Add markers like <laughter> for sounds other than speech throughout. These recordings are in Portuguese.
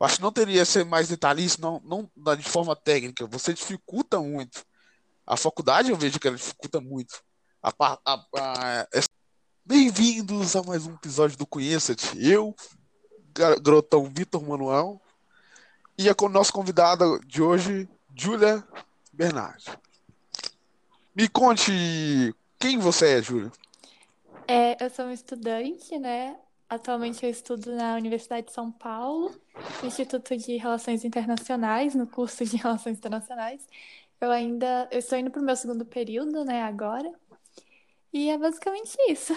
acho que não teria ser mais detalhista, não, não de forma técnica. Você dificulta muito. A faculdade eu vejo que ela dificulta muito. A, a, a, Bem-vindos a mais um episódio do Conheça-te. Eu, garotão Vitor Manuel, e a nossa convidada de hoje, Júlia Bernardi. Me conte quem você é, Júlia. É, eu sou uma estudante, né? Atualmente eu estudo na Universidade de São Paulo, Instituto de Relações Internacionais, no curso de <laughs> Relações Internacionais. Eu ainda eu estou indo para o meu segundo período, né, agora. E é basicamente isso.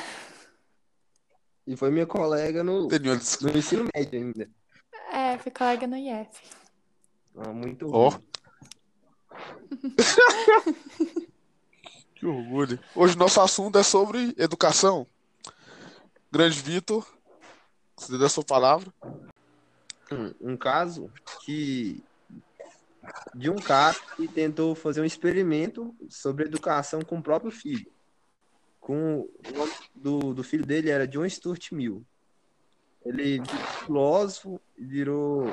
E foi minha colega no, no ensino médio ainda. É, fui colega no IF. Ah, muito Ó. <laughs> que orgulho. Hoje nosso assunto é sobre educação. Grande Vitor, você deu a sua palavra. Um, caso que de um cara que tentou fazer um experimento sobre educação com o próprio filho. Com o nome do, do filho dele era John Stuart Mill. Ele filósofo, virou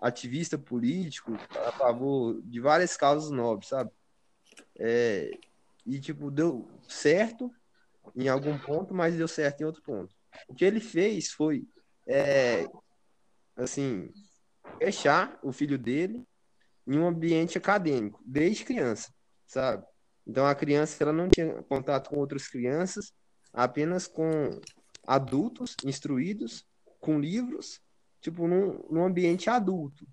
ativista político a favor de várias causas nobres, sabe? É, e, tipo, deu certo em algum ponto, mas deu certo em outro ponto. O que ele fez foi, é, assim, fechar o filho dele em um ambiente acadêmico, desde criança, sabe? Então a criança ela não tinha contato com outras crianças, apenas com adultos instruídos, com livros, tipo num, num ambiente adulto,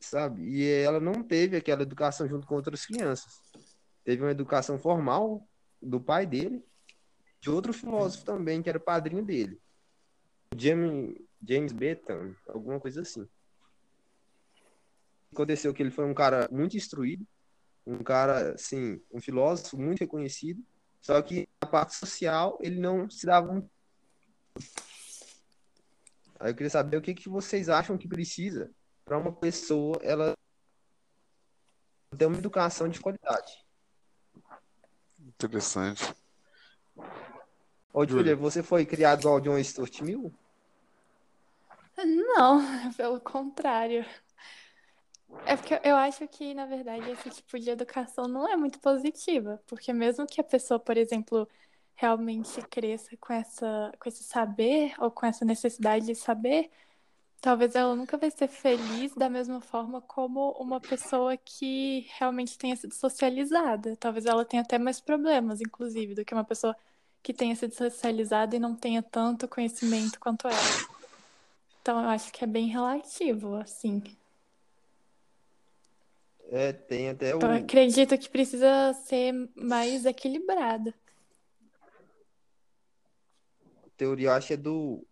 sabe? E ela não teve aquela educação junto com outras crianças. Teve uma educação formal do pai dele, de outro filósofo também, que era padrinho dele. James, James Bentham, alguma coisa assim aconteceu que ele foi um cara muito instruído, um cara, assim, um filósofo muito reconhecido, só que na parte social ele não se dava muito. Aí eu queria saber o que, que vocês acham que precisa para uma pessoa ela ter uma educação de qualidade. Interessante. Ô, Julia, você foi criado igual John Stuart Mill? Não, <laughs> pelo contrário. É porque eu acho que, na verdade, esse tipo de educação não é muito positiva, porque mesmo que a pessoa, por exemplo, realmente cresça com essa, com esse saber ou com essa necessidade de saber, talvez ela nunca vai ser feliz da mesma forma como uma pessoa que realmente tenha sido socializada. Talvez ela tenha até mais problemas, inclusive, do que uma pessoa que tenha sido socializada e não tenha tanto conhecimento quanto ela. Então, eu acho que é bem relativo, assim. É, tem até o. Eu acredito que precisa ser mais equilibrada. A teoria, eu acho, é do,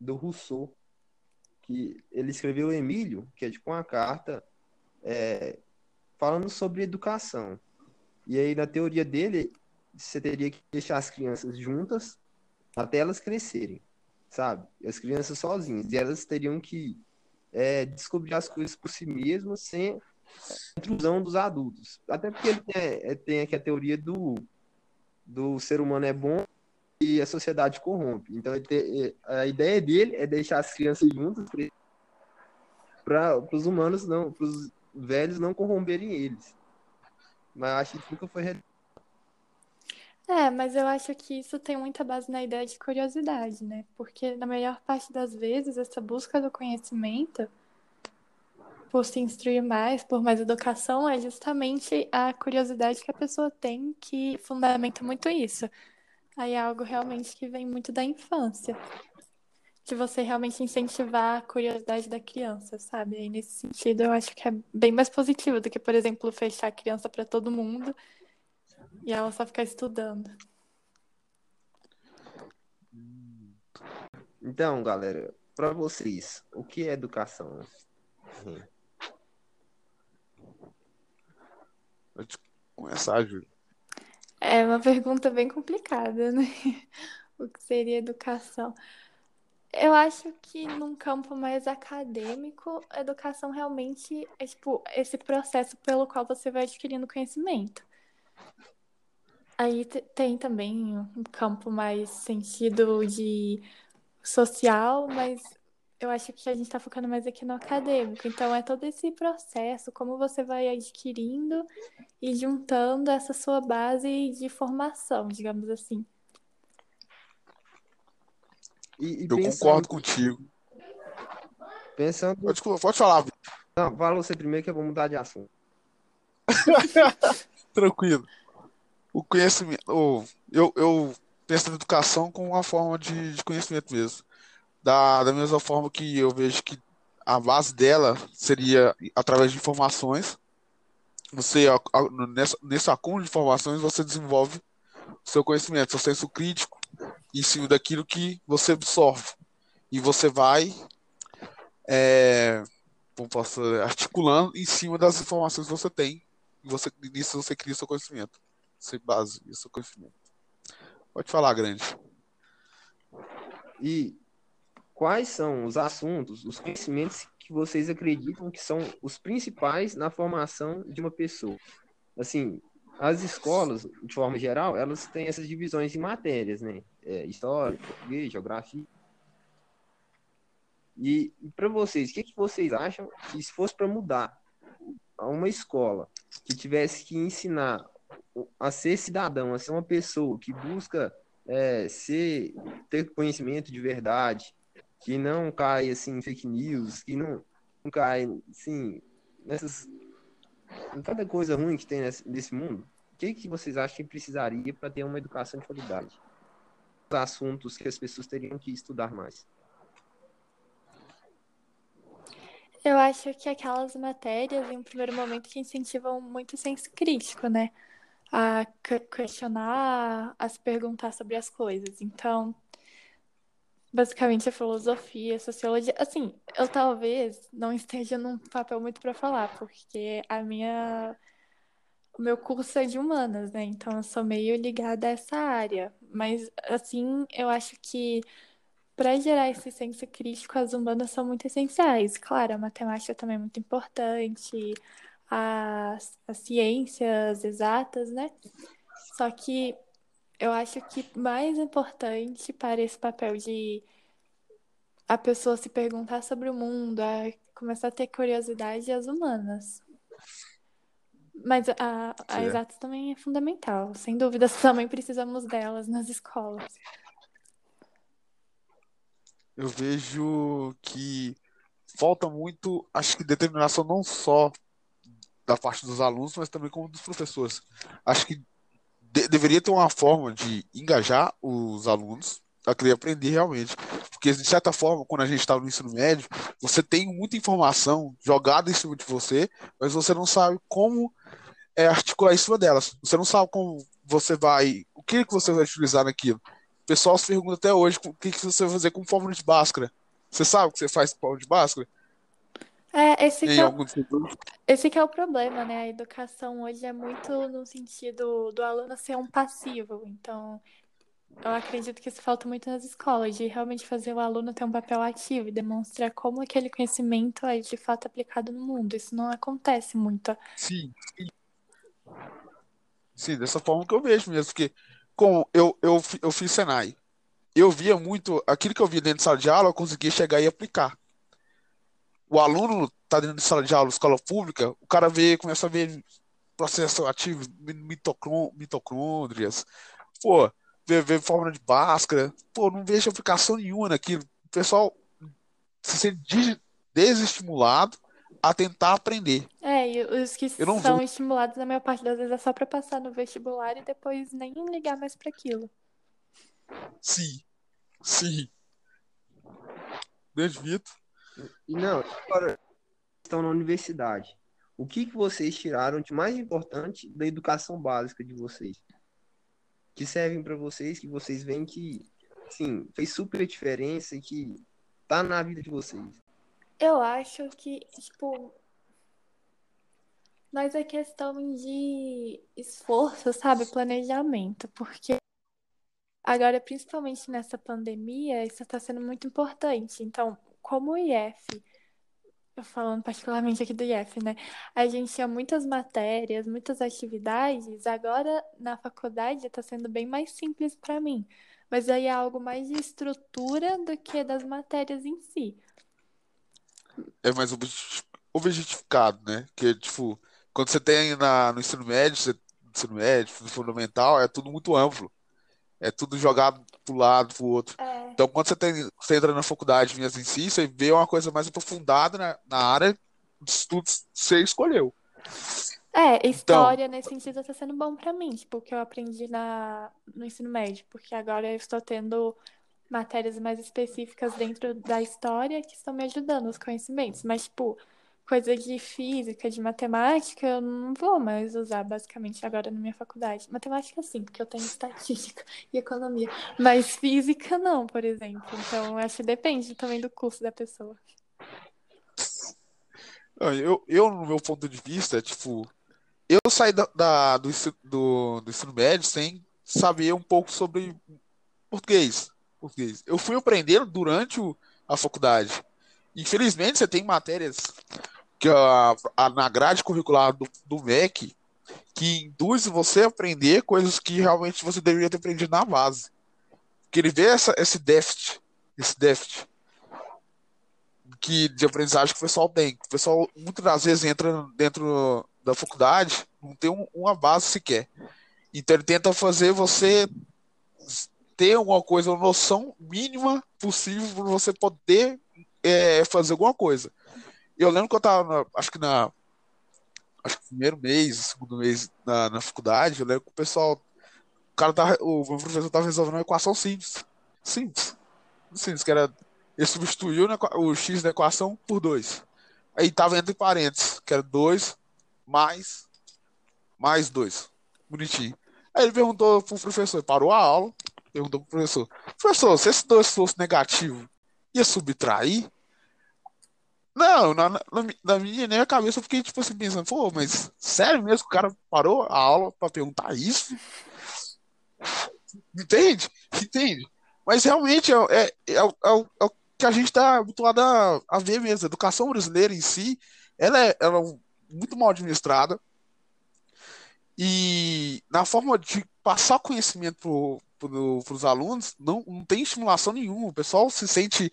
do Rousseau, que ele escreveu Emílio, que é tipo uma carta é, falando sobre educação. E aí, na teoria dele, você teria que deixar as crianças juntas até elas crescerem, sabe? As crianças sozinhas. E elas teriam que é, descobrir as coisas por si mesmas sem intrusão dos adultos. Até porque tem, é, tem aqui a teoria do, do ser humano é bom e a sociedade corrompe. Então, tem, a ideia dele é deixar as crianças juntas para os humanos não, para os velhos não corromperem eles. Mas acho que nunca foi é, mas eu acho que isso tem muita base na ideia de curiosidade, né? Porque na maior parte das vezes essa busca do conhecimento por se instruir mais, por mais educação, é justamente a curiosidade que a pessoa tem que fundamenta muito isso. Aí é algo realmente que vem muito da infância. De você realmente incentivar a curiosidade da criança, sabe? Aí nesse sentido eu acho que é bem mais positivo do que, por exemplo, fechar a criança para todo mundo e ela só ficar estudando. Então, galera, para vocês, o que é educação? Pode começar, Júlio. É uma pergunta bem complicada, né? <laughs> O que seria educação? Eu acho que num campo mais acadêmico, a educação realmente é tipo esse processo pelo qual você vai adquirindo conhecimento. Aí tem também um campo mais sentido de social, mas eu acho que a gente está focando mais aqui no acadêmico. Então, é todo esse processo, como você vai adquirindo e juntando essa sua base de formação, digamos assim. E, e eu pensando... concordo contigo. Pensando. Pode, pode falar. Não, fala você primeiro que eu vou mudar de assunto. <laughs> Tranquilo. O conhecimento. Oh, eu, eu penso na educação como uma forma de, de conhecimento mesmo. Da, da mesma forma que eu vejo que a base dela seria através de informações. Você, nessa, nesse acúmulo de informações, você desenvolve seu conhecimento, seu senso crítico, em cima daquilo que você absorve. E você vai é, posso, articulando em cima das informações que você tem. E você, nisso você cria seu conhecimento. Você base o seu conhecimento. Pode falar, grande. E quais são os assuntos, os conhecimentos que vocês acreditam que são os principais na formação de uma pessoa? Assim, as escolas, de forma geral, elas têm essas divisões em matérias, né? É, história, português, geografia. E, e para vocês, o que, que vocês acham que se fosse para mudar uma escola que tivesse que ensinar a ser cidadão, a ser uma pessoa que busca é, ser, ter conhecimento de verdade, que não cai assim, em fake news, que não, não cai assim, nessas. cada coisa ruim que tem nesse, nesse mundo, o que, que vocês acham que precisaria para ter uma educação de qualidade? Os assuntos que as pessoas teriam que estudar mais. Eu acho que aquelas matérias, em um primeiro momento, que incentivam muito o senso crítico, né? A questionar, a se perguntar sobre as coisas. Então, basicamente a filosofia, a sociologia. Assim, eu talvez não esteja num papel muito para falar, porque a minha. O meu curso é de humanas, né? Então eu sou meio ligada a essa área. Mas, assim, eu acho que para gerar esse senso crítico, as humanas são muito essenciais. Claro, a matemática também é muito importante, as, as ciências exatas, né? Só que eu acho que mais importante para esse papel de a pessoa se perguntar sobre o mundo, a começar a ter curiosidade as humanas. Mas a, a exatas também é fundamental. Sem dúvida, <laughs> também precisamos delas nas escolas eu vejo que falta muito, acho que determinação não só da parte dos alunos, mas também como dos professores. Acho que de deveria ter uma forma de engajar os alunos a querer aprender realmente. Porque, de certa forma, quando a gente estava no ensino médio, você tem muita informação jogada em cima de você, mas você não sabe como é, articular em cima delas. Você não sabe como você vai. O que, que você vai utilizar naquilo pessoal se pergunta até hoje o que, que você vai fazer com fórmula de Bhaskara. Você sabe o que você faz com fórmula de Bhaskara? É, esse que, é o, esse que é o problema, né? A educação hoje é muito no sentido do aluno ser um passivo. Então, eu acredito que isso falta muito nas escolas, de realmente fazer o aluno ter um papel ativo e demonstrar como aquele conhecimento é de fato aplicado no mundo. Isso não acontece muito. Sim, sim. Sim, dessa forma que eu vejo mesmo, porque com eu, eu, eu fiz Senai. Eu via muito, aquilo que eu via dentro de sala de aula, eu conseguia chegar e aplicar. O aluno tá dentro de sala de aula, escola pública, o cara vê, começa a ver processo ativo, mitocôndrias, pô, vê, vê fórmula de Bhaskara, pô, não vejo aplicação nenhuma naquilo. O pessoal se sente desestimulado a tentar aprender. É, e os que são vou... estimulados, na maior parte das vezes, é só para passar no vestibular e depois nem ligar mais para aquilo. Sim, sim. Beijo, Vitor. E não, agora estão na universidade. O que, que vocês tiraram de mais importante da educação básica de vocês? Que servem para vocês, que vocês veem que, sim, fez super diferença e que tá na vida de vocês. Eu acho que, tipo, mas é questão de esforço, sabe? Planejamento, porque agora, principalmente nessa pandemia, isso está sendo muito importante. Então, como o IF, eu falando particularmente aqui do IF, né? A gente tinha muitas matérias, muitas atividades, agora na faculdade está sendo bem mais simples para mim. Mas aí é algo mais de estrutura do que das matérias em si. é mais obje- objetificado, né? Que, tipo, quando você tem na, no ensino médio, você, ensino médio, no fundamental, é tudo muito amplo. É tudo jogado pro lado, pro outro. É, Então, quando você, tem, você entra na faculdade mesmo em si, você vê uma coisa mais aprofundada na, na área de estudos que você escolheu. é, Então, história nesse sentido está sendo bom para mim, tipo, o que eu aprendi na, no ensino médio, porque agora eu estou tendo matérias mais específicas dentro da história que estão me ajudando, os conhecimentos, mas, tipo, coisa de física, de matemática, eu não vou mais usar basicamente agora na minha faculdade. Matemática sim, porque eu tenho estatística e economia, mas física não, por exemplo. Então, acho que depende também do curso da pessoa. eu, eu, no meu ponto de vista, tipo, eu saí da, da- do, do, do ensino médio sem saber um pouco sobre português. Português. Eu fui aprendendo durante o- a faculdade. Infelizmente, você tem matérias que a, a- na grade curricular do, do MEC que induz você a aprender coisas que realmente você deveria ter aprendido na base. Que ele vê essa, esse déficit, esse déficit que, de aprendizagem que o pessoal tem. O pessoal muitas das vezes entra dentro da faculdade, não tem um- uma base sequer. Então ele tenta fazer você ter alguma coisa, uma noção mínima possível para você poder é, fazer alguma coisa. Eu lembro que eu tava, na- acho que na acho que primeiro mês, segundo mês na, na faculdade, eu lembro que o pessoal, o cara tava, o professor tava resolvendo uma equação simples. Simples. Simples, que era, ele substituiu na equa- o x da equação por 2. Aí tava entre parênteses, que era 2 mais mais 2. Bonitinho. Aí ele perguntou pro professor, parou a aula, perguntou pro professor, professor, se esse 2 fosse negativo, ia subtrair? Não, na, na, na minha, nem a cabeça eu fiquei tipo assim pensando, pô, mas sério mesmo que o cara parou a aula pra perguntar isso? Entende? Entende? Mas realmente é, é, é, o- é o é que a gente está habituado a, a ver mesmo. A educação brasileira em si, ela é, ela é muito mal administrada e na forma de passar conhecimento para os alunos, não, não tem estimulação nenhuma. O pessoal se sente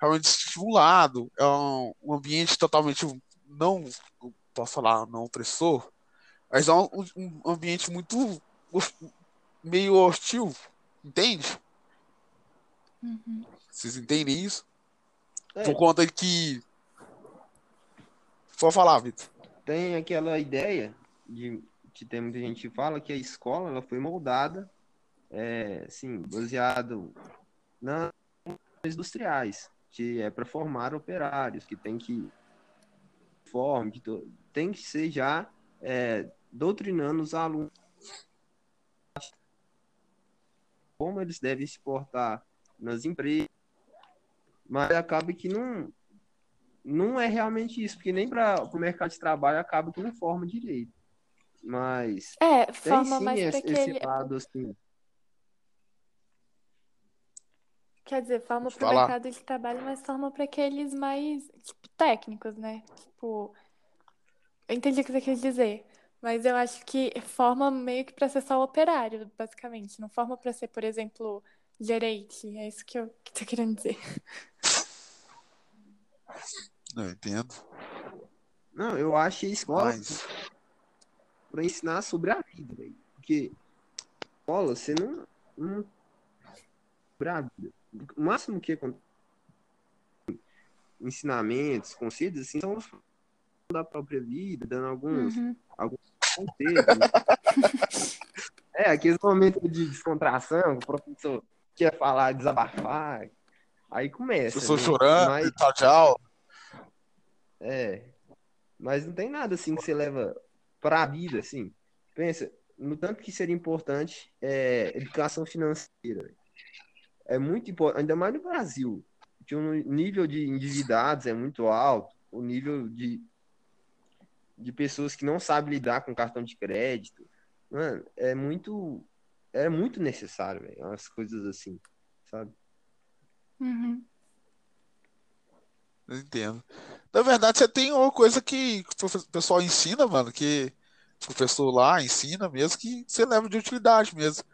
realmente estimulado, é um, um ambiente totalmente não, posso falar, não opressor, mas é um, um ambiente muito meio hostil, entende? Uhum. Vocês entendem isso? É, Por conta de que. Pode falar, Vitor. tem aquela ideia de que tem muita gente que fala que a escola ela foi moldada é, assim, baseado nas industriais, que é para formar operários, que tem que form, que to- tem que ser já é, doutrinando os alunos como eles devem se portar nas empresas, mas acaba que não não é realmente isso, porque nem para o mercado de trabalho acaba que não forma direito. Mas É, tem forma sim mais esse, esse lado assim. Quer dizer, forma para o mercado de trabalho, mas forma para aqueles mais, tipo, técnicos, né? Tipo, eu entendi o que você quis dizer, mas eu acho que forma meio que para ser só operário, basicamente. Não forma para ser, por exemplo, gerente. É isso que eu que tô querendo dizer. Não entendo. Não, eu acho que a escola Mas. para ensinar sobre a vida. Porque escola, você não, não sobre a vida. O máximo que acontece ensinamentos, conselhos assim, são os da própria vida, dando alguns Uhum. conselhos. <laughs> é, aqueles momentos de descontração, que o professor quer falar, desabafar, aí começa. Professor né? chorando Mas- e tal, tchau. É. Mas não tem nada assim que você leva para a vida, assim. Pensa, no tanto que seria importante é, educação financeira. É muito importante, ainda mais no Brasil, que o nível de endividados é muito alto, o nível de, de pessoas que não sabem lidar com cartão de crédito. Mano, é muito é muito necessário, velho, umas coisas assim, sabe? Uhum. Eu entendo. Na verdade, você tem uma coisa que o pessoal ensina, mano, que o professor lá ensina mesmo, que você leva de utilidade mesmo.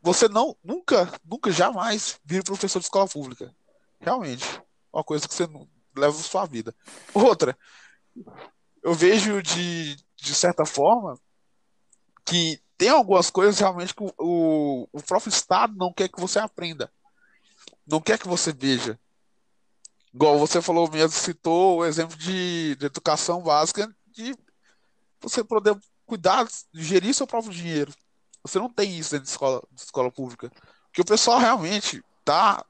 Você não, nunca, nunca, jamais vira professor de escola pública. Realmente. Uma coisa que você não leva sua vida. Outra, eu vejo de, de certa forma que tem algumas coisas realmente que o, o, o próprio Estado não quer que você aprenda. Não quer que você veja. Igual você falou mesmo, citou o exemplo de, de educação básica de você poder cuidar, gerir seu próprio dinheiro. Você não tem isso dentro de escola, de escola pública. Porque o pessoal realmente tá,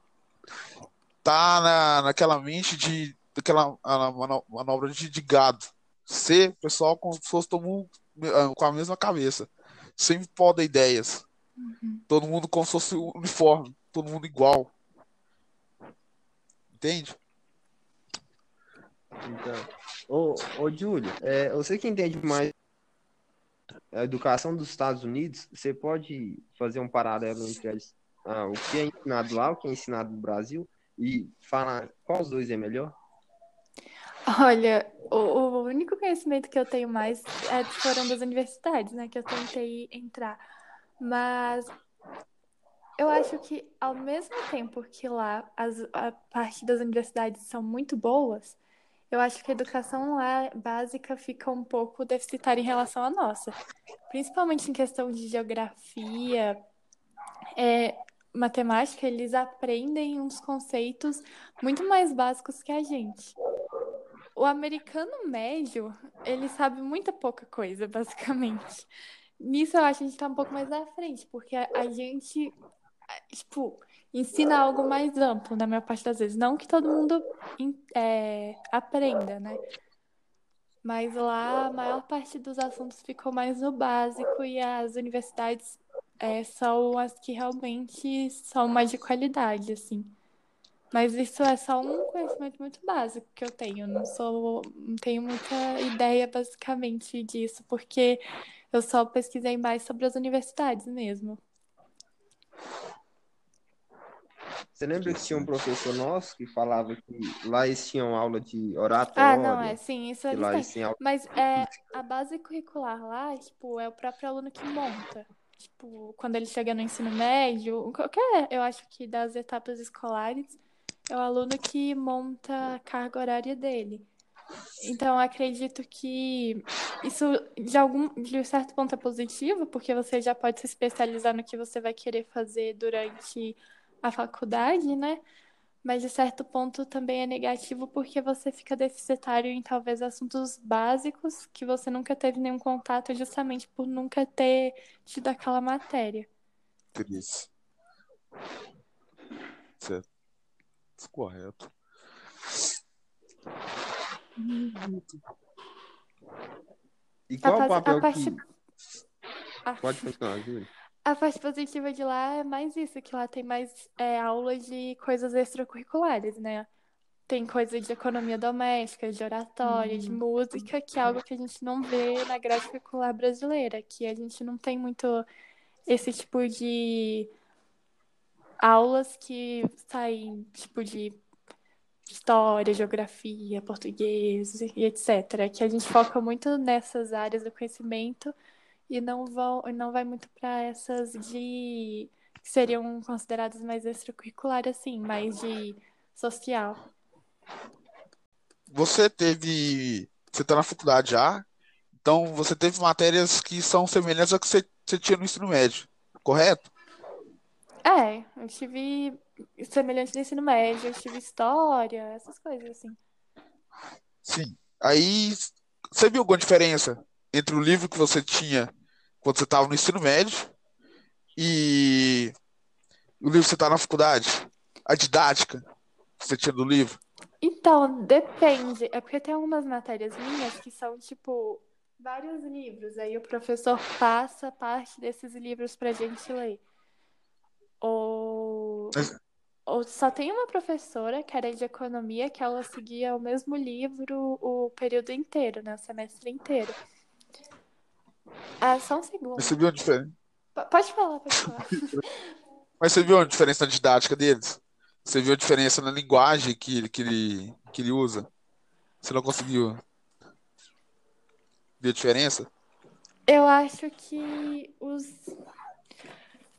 tá na, naquela mente de daquela manobra de, de gado. Ser pessoal como se fosse todo mundo ah, com a mesma cabeça. Sempre podem ideias. Uhum. Todo mundo como se fosse uniforme. Todo mundo igual. Entende? Então, ô, ô Júlio, é, você que entende mais a educação dos Estados Unidos, você pode fazer um paralelo entre ah, o que é ensinado lá, o que é ensinado no Brasil, e falar qual os dois é melhor? Olha, o, o único conhecimento que eu tenho mais é, foram das universidades, né? Que eu tentei entrar. Mas eu acho que ao mesmo tempo que lá as, a parte das universidades são muito boas, eu acho que a educação lá básica fica um pouco deficitária em relação à nossa. Principalmente em questão de geografia, é, matemática, eles aprendem uns conceitos muito mais básicos que a gente. O americano médio, ele sabe muita pouca coisa, basicamente. Nisso eu acho que a gente tá um pouco mais à frente, porque a, a gente, tipo, ensina algo mais amplo, na maior parte das vezes. Não que todo mundo é, aprenda, né? Mas lá a maior parte dos assuntos ficou mais no básico e as universidades é, são as que realmente são mais de qualidade, assim. Mas isso é só um conhecimento muito básico que eu tenho. Não sou, não tenho muita ideia basicamente disso, porque eu só pesquisei mais sobre as universidades mesmo. Você lembra que tinha um professor nosso que falava que lá eles tinham aula de oratória? Ah, não, é, sim, isso que lá eles têm aula... Mas é, a base curricular lá, tipo, é o próprio aluno que monta. Tipo, quando ele chega no ensino médio, qualquer, eu acho que das etapas escolares, é o aluno que monta a carga horária dele. Então, acredito que isso, de algum, de certo ponto, é positivo, porque você já pode se especializar no que você vai querer fazer durante a faculdade, né? Mas de certo ponto também é negativo porque você fica deficitário em talvez assuntos básicos que você nunca teve nenhum contato justamente por nunca ter tido aquela matéria. Cris. Certo. Correto. E qual A o parte- a papel parte- que... Pode continuar, Júlio. A parte positiva de lá é mais isso, que lá tem mais é, aulas de coisas extracurriculares, né? Tem coisa de economia doméstica, de oratória, de música, que é algo que a gente não vê na grade curricular brasileira, que a gente não tem muito esse tipo de aulas que saem, tipo, de história, geografia, português e etc. Que a gente foca muito nessas áreas do conhecimento e não vão, e não vai muito para essas de que seriam consideradas mais extracurriculares, assim, mais de social. Você teve. Você tá na faculdade já, então você teve matérias que são semelhantes ao que você, você tinha no ensino médio, correto? É, eu tive semelhante no ensino médio, eu tive história, essas coisas assim. Sim. Aí, você viu alguma diferença entre o livro que você tinha quando você estava no ensino médio e o livro que você está na faculdade? A didática que você tinha do livro? Então, depende. É porque tem algumas matérias minhas que são, tipo, vários livros. Aí o professor passa parte desses livros pra gente ler. Ou, ou só tem uma professora que era de economia que ela seguia o mesmo livro o período inteiro, né? O semestre inteiro. Ah, só um segundo. Mas você viu a diferença? Pode falar, pode falar. <laughs> Mas você viu a diferença na didática deles? Você viu a diferença na linguagem que ele, que ele, que ele usa? Você não conseguiu ver a diferença? Eu acho que os.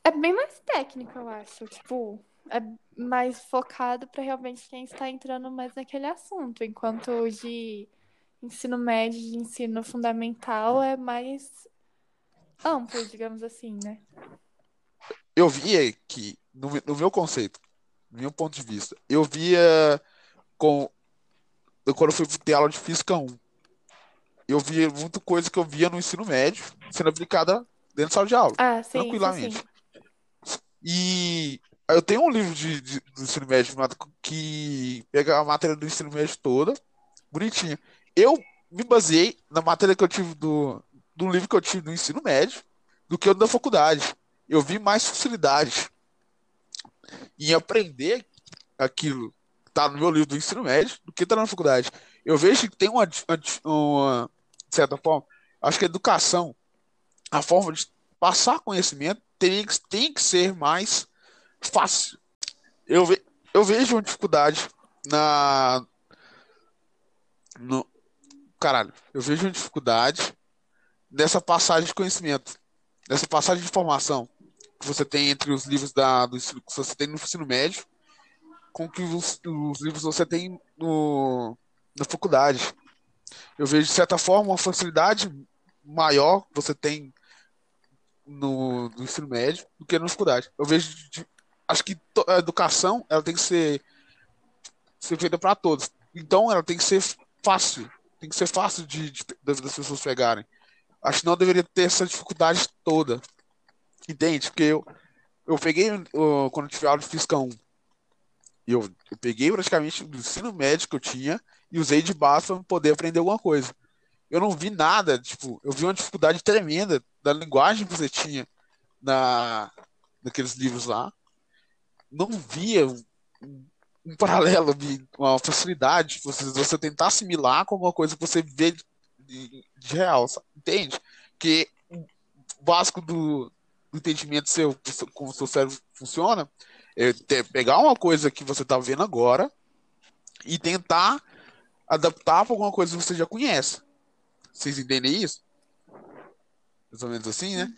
É bem mais técnico, eu acho. Tipo, é mais focado para realmente quem está entrando mais naquele assunto, enquanto o de ensino médio e ensino fundamental é mais amplo, digamos assim, né? Eu via que, no, no meu conceito, no meu ponto de vista, eu via com. Quando eu fui ter aula de física 1, eu via muita coisa que eu via no ensino médio sendo aplicada dentro da sala de aula. Ah, sim, tranquilamente. sim, sim. E eu tenho um livro de, de- do ensino médio que pega a matéria do ensino médio toda, bonitinha. Eu me baseei na matéria que eu tive do, do livro que eu tive do ensino médio do que o da faculdade. Eu vi mais facilidade em aprender aquilo que tá no meu livro do ensino médio do que tá na faculdade. Eu vejo que tem uma, uma de certa forma, acho que a educação, a forma de passar conhecimento tem, tem que ser mais fácil. Eu, ve, eu vejo uma dificuldade na. No, caralho, eu vejo uma dificuldade nessa passagem de conhecimento, nessa passagem de informação que você tem entre os livros da, do ensino, que você tem no ensino médio com que os, os livros você tem no, na faculdade. Eu vejo, de certa forma, uma facilidade maior que você tem no, no ensino médio do que na faculdade. Eu vejo, de- acho que a educação ela tem que ser, ser feita para todos. Então, ela tem que ser fácil, tem que ser fácil de, de- das pessoas pegarem. Acho que não deveria ter essa dificuldade toda, entende? Porque eu, eu peguei, quando eu tive aula de Física 1, e eu, eu peguei praticamente o ensino médio que eu tinha e usei de base para poder aprender alguma coisa. Eu não vi nada, tipo, eu vi uma dificuldade tremenda da linguagem que você tinha na, naqueles livros lá. Não via um, paralelo, uma facilidade de você, você tentar assimilar com alguma coisa que você vê de, de real, sabe? entende? Que o básico do, do entendimento seu, como o seu cérebro funciona, é pegar uma coisa que você está vendo agora e tentar adaptar para alguma coisa que você já conhece. Vocês entendem isso? Mais ou menos assim, né?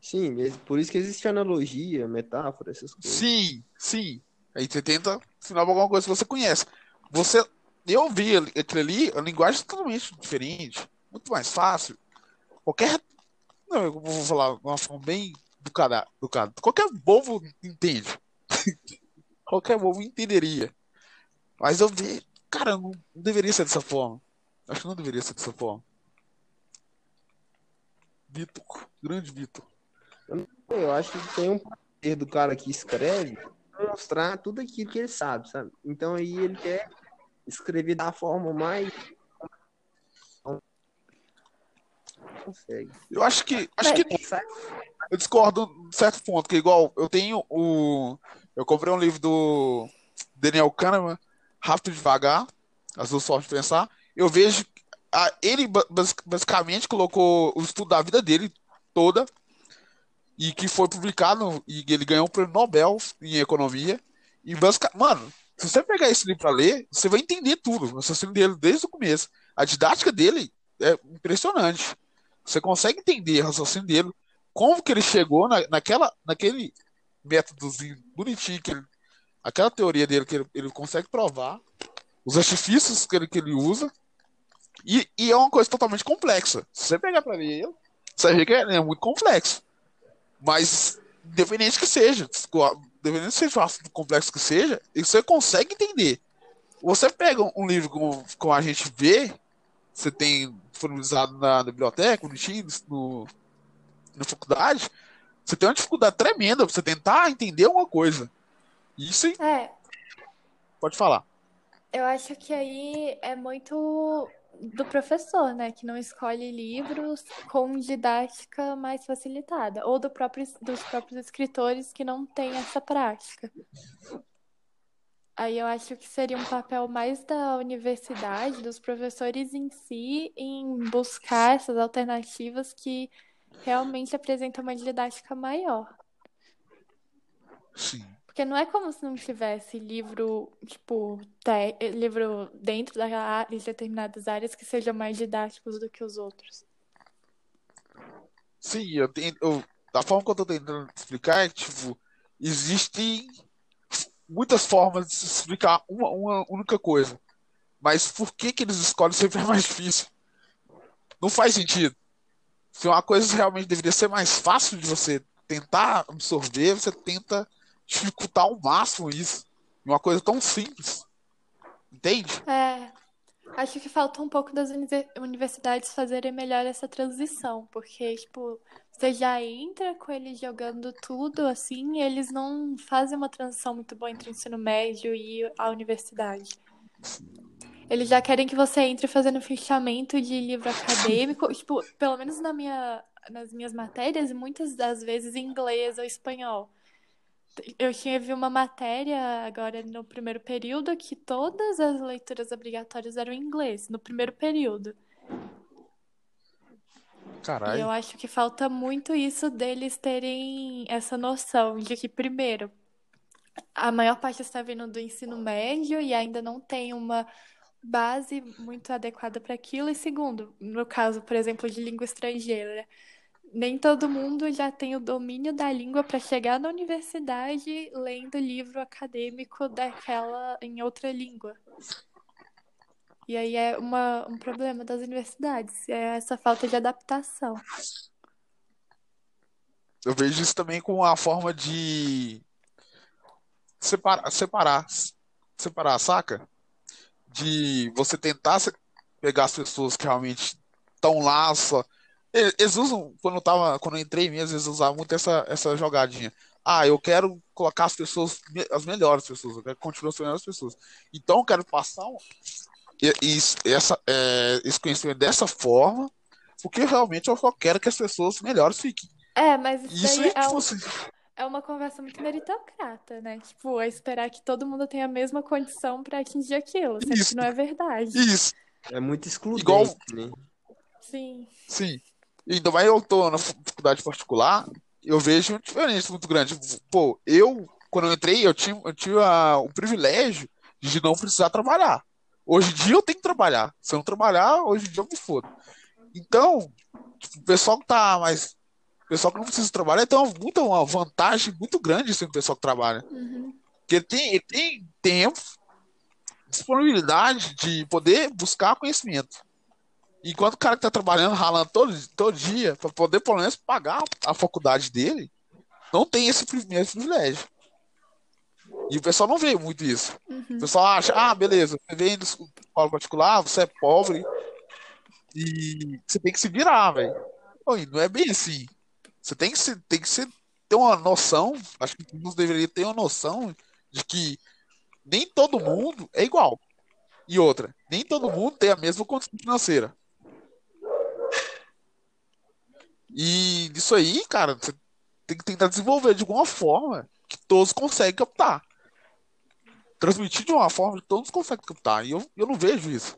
Sim, por isso que existe analogia, metáfora, essas coisas. Sim, sim. Aí você tenta pra alguma coisa que você conhece. Você, eu vi aquilo ali, a linguagem é totalmente diferente, muito mais fácil. Qualquer, não, eu vou falar de uma forma bem educada, educada. Qualquer bobo entende. <laughs> Qualquer bobo entenderia. Mas eu vi, cara, não, não deveria ser dessa forma. Acho que não deveria ser dessa forma. Vitor, grande Vitor. Eu acho que tem um poder do cara que escreve mostrar tudo aquilo que ele sabe, sabe? Então aí ele quer escrever da forma mais. Consegue. Eu acho que, acho que Sabe? Eu discordo de certo ponto, que igual eu tenho o. Eu comprei um livro do Daniel Kahneman, Rápido e Devagar, As duas formas de pensar. Eu vejo. que a- ele ba- bas- basicamente colocou o estudo da vida dele toda e que foi publicado e ele ganhou um prêmio Nobel em economia. E basicamente, mano, se você pegar esse livro para ler, você vai entender tudo, o raciocínio dele desde o começo. A didática dele é impressionante. Você consegue entender o raciocínio dele, como que ele chegou na, naquela, naquele métodozinho bonitinho, que ele, aquela teoria dele que ele, ele consegue provar, os artifícios que ele, que ele usa, e, e é uma coisa totalmente complexa. Se você pegar para ler ele, você ver que é, é muito complexo. Mas, independente que seja, independente que seja assunto complexo que seja, você consegue entender. Você pega um livro como, como a gente vê, você tem disponibilizado na, na biblioteca, bonitinho, no, na faculdade, você tem uma dificuldade tremenda pra você tentar entender uma coisa. Isso É, pode falar. eu acho que aí é muito do professor, né, que não escolhe livros com didática mais facilitada, ou do próprio, dos próprios escritores que não têm essa prática. Aí eu acho que seria um papel mais da universidade, dos professores em si, em buscar essas alternativas que realmente apresentam uma didática maior. Sim. Porque não é como se não tivesse livro, tipo, te- livro dentro daquela área, de determinadas áreas que sejam mais didáticos do que os outros. Sim, eu tenho. eu- da forma que eu tô tentando explicar é tipo, existem muitas formas de se explicar uma, uma única coisa. Mas por que, que eles escolhem sempre a mais difícil? Não faz sentido. Se uma coisa realmente deveria ser mais fácil de você tentar absorver, você tenta dificultar ao máximo isso. Uma coisa tão simples. Entende? É, acho que falta um pouco das uni- universidades fazerem melhor essa transição, porque, tipo, você já entra com eles jogando tudo assim, e eles não fazem uma transição muito boa entre o ensino médio e a universidade. Eles já querem que você entre fazendo fichamento de livro acadêmico, tipo, pelo menos na minha, nas minhas matérias, muitas das vezes em inglês ou espanhol. Eu tinha vi uma matéria agora no primeiro período que todas as leituras obrigatórias eram em inglês, no primeiro período. E Caralho. eu acho que falta muito isso deles terem essa noção de que, primeiro, a maior parte está vindo do ensino médio e ainda não tem uma base muito adequada para aquilo. E segundo, no caso, por exemplo, de língua estrangeira, nem todo mundo já tem o domínio da língua para chegar na universidade lendo livro acadêmico daquela em outra língua. E aí é uma, um problema das universidades, é essa falta de adaptação. Eu vejo isso também com a forma de separar, separar, separar, saca? De você tentar pegar as pessoas que realmente estão lá, só. Eles usam, quando eu tava, quando eu entrei mesmo, eles usavam muito essa, essa jogadinha. Ah, eu quero colocar as pessoas, as melhores pessoas, eu quero continuar as melhores pessoas. Então eu quero passar um- isso- essa, é, esse conhecimento dessa forma, porque realmente eu só quero que as pessoas melhores fiquem. É, mas isso Isso é, tipo um- assim, é uma conversa muito meritocrata, né? Tipo, é esperar que todo mundo tenha a mesma condição para atingir aquilo, sendo Isso. que não é verdade. isso. É muito excludente, Igual- né? Sim. Sim. Ainda mais eu tô na faculdade particular, eu vejo uma diferença muito grande. Pô, eu, quando eu entrei, eu tinha, eu tinha o privilégio de não precisar trabalhar. Hoje em dia eu tenho que trabalhar. Se eu não trabalhar, hoje em dia eu me fodo. Então, tipo, o pessoal que tá mais. O pessoal que não precisa trabalhar tem uma, muita, uma vantagem muito grande assim, o pessoal que trabalha. Uhum. Porque ele tem, ele tem tempo, disponibilidade de poder buscar conhecimento. Enquanto o cara que tá trabalhando, ralando todo, todo dia, para poder pelo menos pagar a faculdade dele, não tem esse privilégio. E o pessoal não vê muito isso. Uhum. O pessoal acha, ah, beleza, você vem de escola particular, você é pobre e você tem que se virar, velho. Não é bem assim. Você tem que, se, tem que se, ter uma noção, acho que todos deveriam ter uma noção de que nem todo mundo é igual. E outra, nem todo mundo tem a mesma condição financeira. E isso aí, cara, você tem que tentar desenvolver de alguma forma que todos conseguem captar. Transmitir de uma forma que todos conseguem captar. E eu, eu não vejo isso.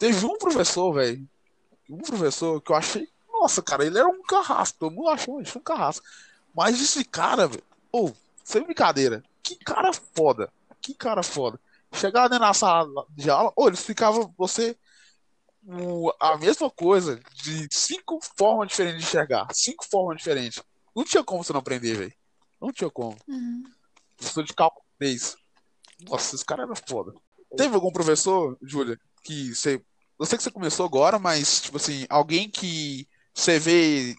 Teve um professor, velho. Um professor que eu achei. Nossa, cara, ele era um carrasco. Todo mundo achou ele um carrasco. Mas esse cara, velho. Ô, sem brincadeira. Que cara foda. Que cara foda. Chegava dentro da sala de aula, ou ele explicava você o- a mesma coisa de cinco formas diferentes de enxergar. Cinco formas diferentes. Não tinha como você não aprender, velho. Não tinha como. Uhum. Professor de cálculo 3. Nossa, esse cara era foda. Teve algum professor, Júlia, que você. Eu sei que você começou agora, mas, tipo assim, alguém que você vê, de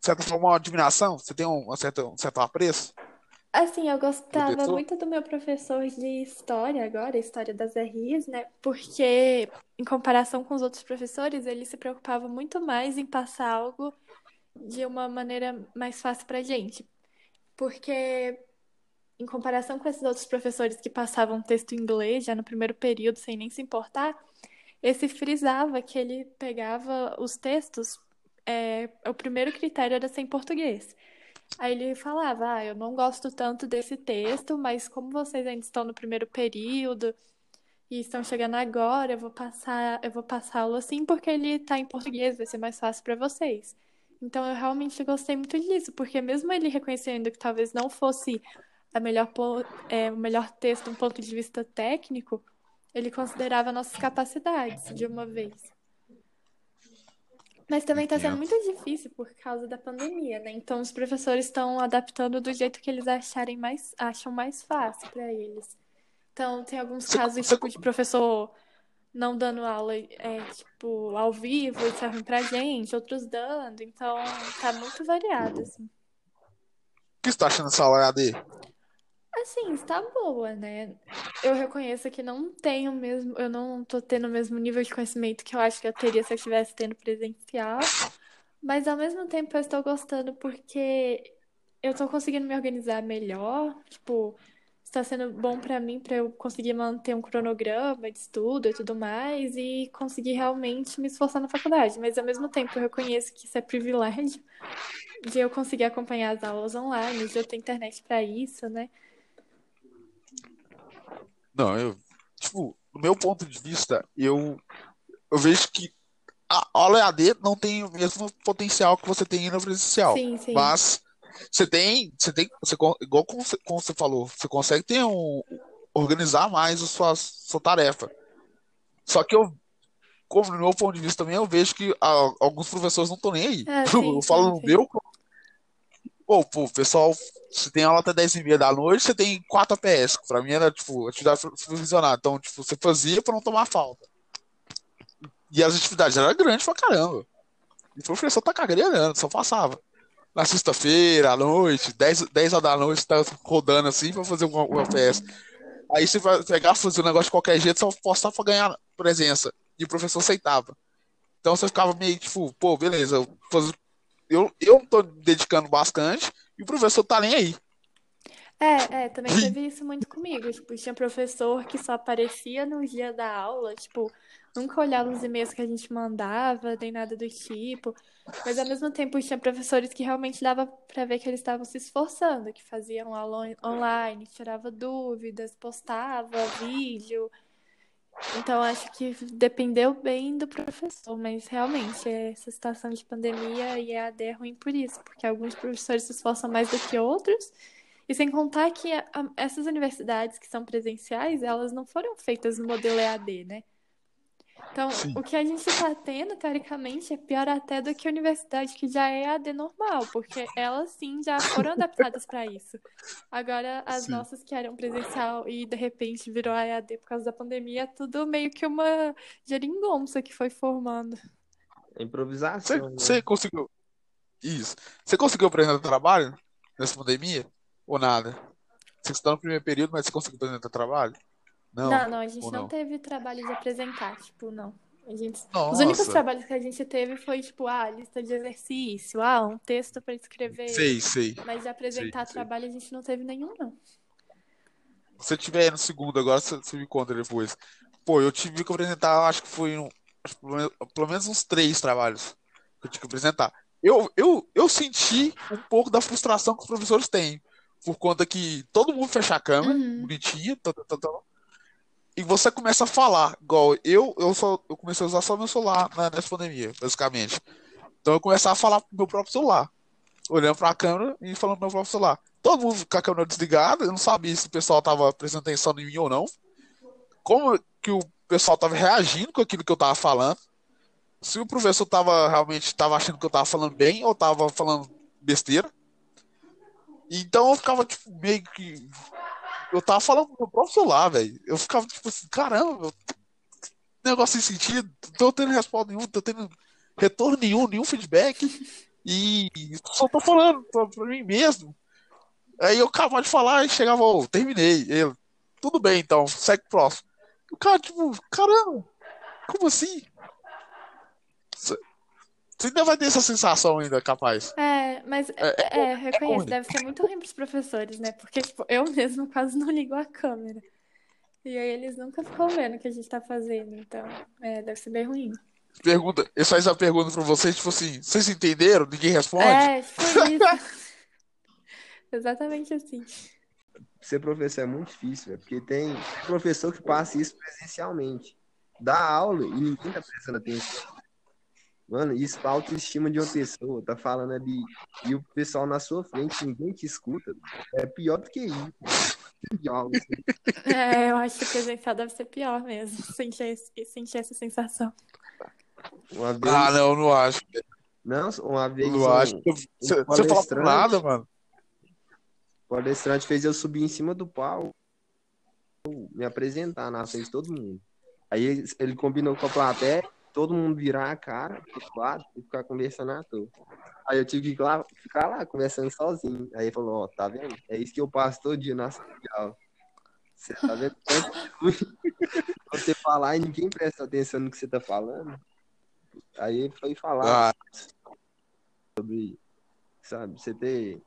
certa forma, uma admiração? Você tem um, uma certa, um certo apreço? Assim, eu gostava Professor? muito do meu professor de história agora, história das RIs, né? Porque, em comparação com os outros professores, ele se preocupava muito mais em passar algo de uma maneira mais fácil pra gente. Porque, em comparação com esses outros professores que passavam texto em inglês já no primeiro período, sem nem se importar, esse frisava que ele pegava os textos, é, o primeiro critério era ser em português. Aí ele falava, ah, eu não gosto tanto desse texto, mas como vocês ainda estão no primeiro período e estão chegando agora, eu vou passar, eu vou passá-lo assim porque ele está em português, vai ser mais fácil para vocês. Então eu realmente gostei muito disso, porque mesmo ele reconhecendo que talvez não fosse a melhor, é, o melhor texto do ponto de vista técnico, ele considerava nossas capacidades de uma vez. Mas também está sendo muito difícil por causa da pandemia, né? Então os professores estão adaptando do jeito que eles acharem mais, acham mais fácil para eles. Então tem alguns casos tipo, de professor não dando aula é, tipo, ao vivo, é ruim pra gente, outros dando. Então tá muito variado, assim. O que você tá achando dessa aula EAD? Assim, está boa, né? Eu reconheço que não tenho mesmo, eu não tô tendo o mesmo nível de conhecimento que eu acho que eu teria se eu estivesse tendo presencial, mas ao mesmo tempo eu estou gostando porque eu tô conseguindo me organizar melhor, tipo, está sendo bom pra mim pra eu conseguir manter um cronograma de estudo e tudo mais e conseguir realmente me esforçar na faculdade, mas ao mesmo tempo eu reconheço que isso é privilégio de eu conseguir acompanhar as aulas online, de eu ter internet pra isso, né? Não, eu, tipo, do meu ponto de vista, eu, eu vejo que a aula EAD não tem o mesmo potencial que você tem no presencial. Sim, sim. Mas você tem, você tem, você, igual como você, como você falou, você consegue ter um, organizar mais a sua, sua tarefa. Só que eu, como no meu ponto de vista também, eu vejo que ah, alguns professores não estão nem aí. É, <laughs> sim, Eu falo no meu, pô, pô, pessoal, você tem aula até 10 e meia da noite, você tem 4 APS. Pra mim era, tipo, atividade supervisionada. Então, tipo, você fazia pra não tomar falta. E as atividades eram grandes pra caramba. E o professor tá cagando, só passava. Na sexta-feira, à noite, 10, 10 horas da noite, tá rodando assim pra fazer um, um APS. Aí você vai pegar, fazer um negócio de qualquer jeito, só postar pra ganhar presença. E o professor aceitava. Então você ficava meio tipo, pô, beleza, eu, eu, eu tô dedicando bastante e o professor tá nem aí. É, é, também teve isso muito comigo. Tipo, tinha professor que só aparecia no dia da aula, tipo, nunca olhava os e-mails que a gente mandava, nem nada do tipo. Mas ao mesmo tempo tinha professores que realmente dava pra ver que eles estavam se esforçando, que faziam aula on- online, tirava dúvidas, postava vídeo. Então acho que dependeu bem do professor, mas realmente essa situação de pandemia e EAD é ruim por isso, porque alguns professores se esforçam mais do que outros. E sem contar que a- a- essas universidades que são presenciais, elas não foram feitas no modelo EAD, né? Então, Sim. o que a gente está tendo, teoricamente, é pior até do que a universidade que já é EAD normal, porque elas sim já foram <laughs> adaptadas para isso. Agora, as Sim. nossas que eram presencial e de repente virou a EAD por causa da pandemia, é tudo meio que uma geringonça que foi formando. É Você, improvisação, né? você conseguiu. Isso. Você conseguiu apresentar trabalho nessa pandemia? Ou nada? Você está no primeiro período, mas você conseguiu apresentar trabalho? Não. Não, não, a gente não não? teve trabalho de apresentar, tipo, não. A gente... Os únicos trabalhos que a gente teve foi, tipo, ah, lista de exercício, ah, um texto para escrever. Sei, sei. Mas de apresentar sei. trabalho a gente não teve nenhum, não. Se você tiver no segundo agora, você, me conta depois. Pô, eu tive que apresentar, acho que foi um- acho pelo, menos, uns três trabalhos que eu tive que apresentar. Eu, eu, eu senti um pouco da frustração que os professores têm, por conta que todo mundo fecha a câmera, Uhum. bonitinho, tá, tá, tá, tá, e você começa a falar, igual eu, eu só eu comecei a usar só meu celular na, nessa pandemia, basicamente. Então eu começava a falar pro meu próprio celular, olhando pra câmera e falando pro meu próprio celular. Todo mundo com a câmera desligada, eu não sabia se o pessoal tava prestando atenção em mim ou não. Como que o pessoal tava reagindo com aquilo que eu tava falando. Se o professor tava realmente tava achando que eu tava falando bem ou tava falando besteira. Então eu ficava tipo meio que eu tava falando pro meu próprio celular, velho. Eu ficava tipo assim, caramba, meu, negócio sem sentido, não tô tendo resposta nenhuma, tô tendo retorno nenhum, nenhum feedback. E só tô falando pra, pra mim mesmo. Aí eu acabava de falar e chegava, ô, terminei. Tudo bem então, segue o próximo. O cara, tipo, caramba, como assim? Você ainda vai ter essa sensação ainda, capaz. É, mas É, é, reconheço, ruim. deve ser muito ruim pros professores, né? Porque, tipo, eu mesmo quase não ligo a câmera. E aí eles nunca ficam vendo o que a gente tá fazendo. Então, é, deve ser bem ruim. Pergunta, eu faço a pergunta pra vocês, tipo assim, vocês entenderam? Ninguém responde? É, tipo isso. <laughs> Exatamente assim. Ser professor é muito difícil, velho, porque tem professor que passa isso presencialmente. Dá aula e ninguém tá prestando atenção. Mano, isso pra autoestima de uma pessoa, tá falando ali, e o pessoal na sua frente, ninguém te escuta. É pior do que isso. Pior, assim. <laughs> É, eu acho que presencial deve ser pior mesmo. <laughs> Sentir, esse- sentir essa sensação. Uma vez. Ah, não, não acho. Não, uma vez. Não um- acho. Você, você fala por nada, mano. O palestrante fez eu subir em cima do pau, me apresentar na frente de todo mundo. Aí ele, ele combinou com a plateia, todo mundo virar a cara pro lado e ficar conversando à toa. Aí eu tive que lá, ficar lá conversando sozinho. Aí ele falou, ó, tá vendo? É isso que eu passo todo dia na sala de aula. Você tá vendo? <laughs> Você falar e ninguém presta atenção no que você tá falando. Aí ele foi falar Ah, sobre, sabe, você ter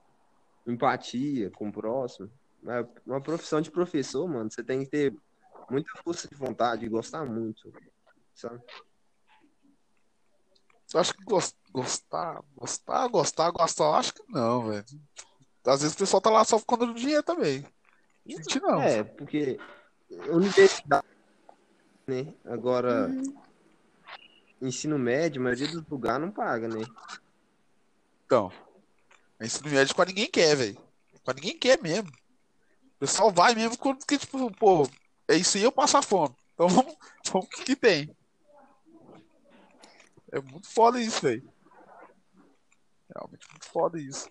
empatia com o próximo. É uma profissão de professor, mano, você tem que ter muita força de vontade e gostar muito, sabe? Eu acho que gos- gostar, gostar, gostar, gostar, eu acho que não, velho. Às vezes o pessoal tá lá só conta do dinheiro também. Gente, não. É, porque universidade, né? Agora, ensino médio, a maioria dos lugares não paga, né? Então, ensino médio com ninguém quer, velho. Com ninguém quer mesmo. O pessoal vai mesmo porque, tipo, pô, é isso aí eu passo a fome. Então <laughs> vamos, vamos o que que tem. É muito foda isso, velho. Realmente muito foda isso.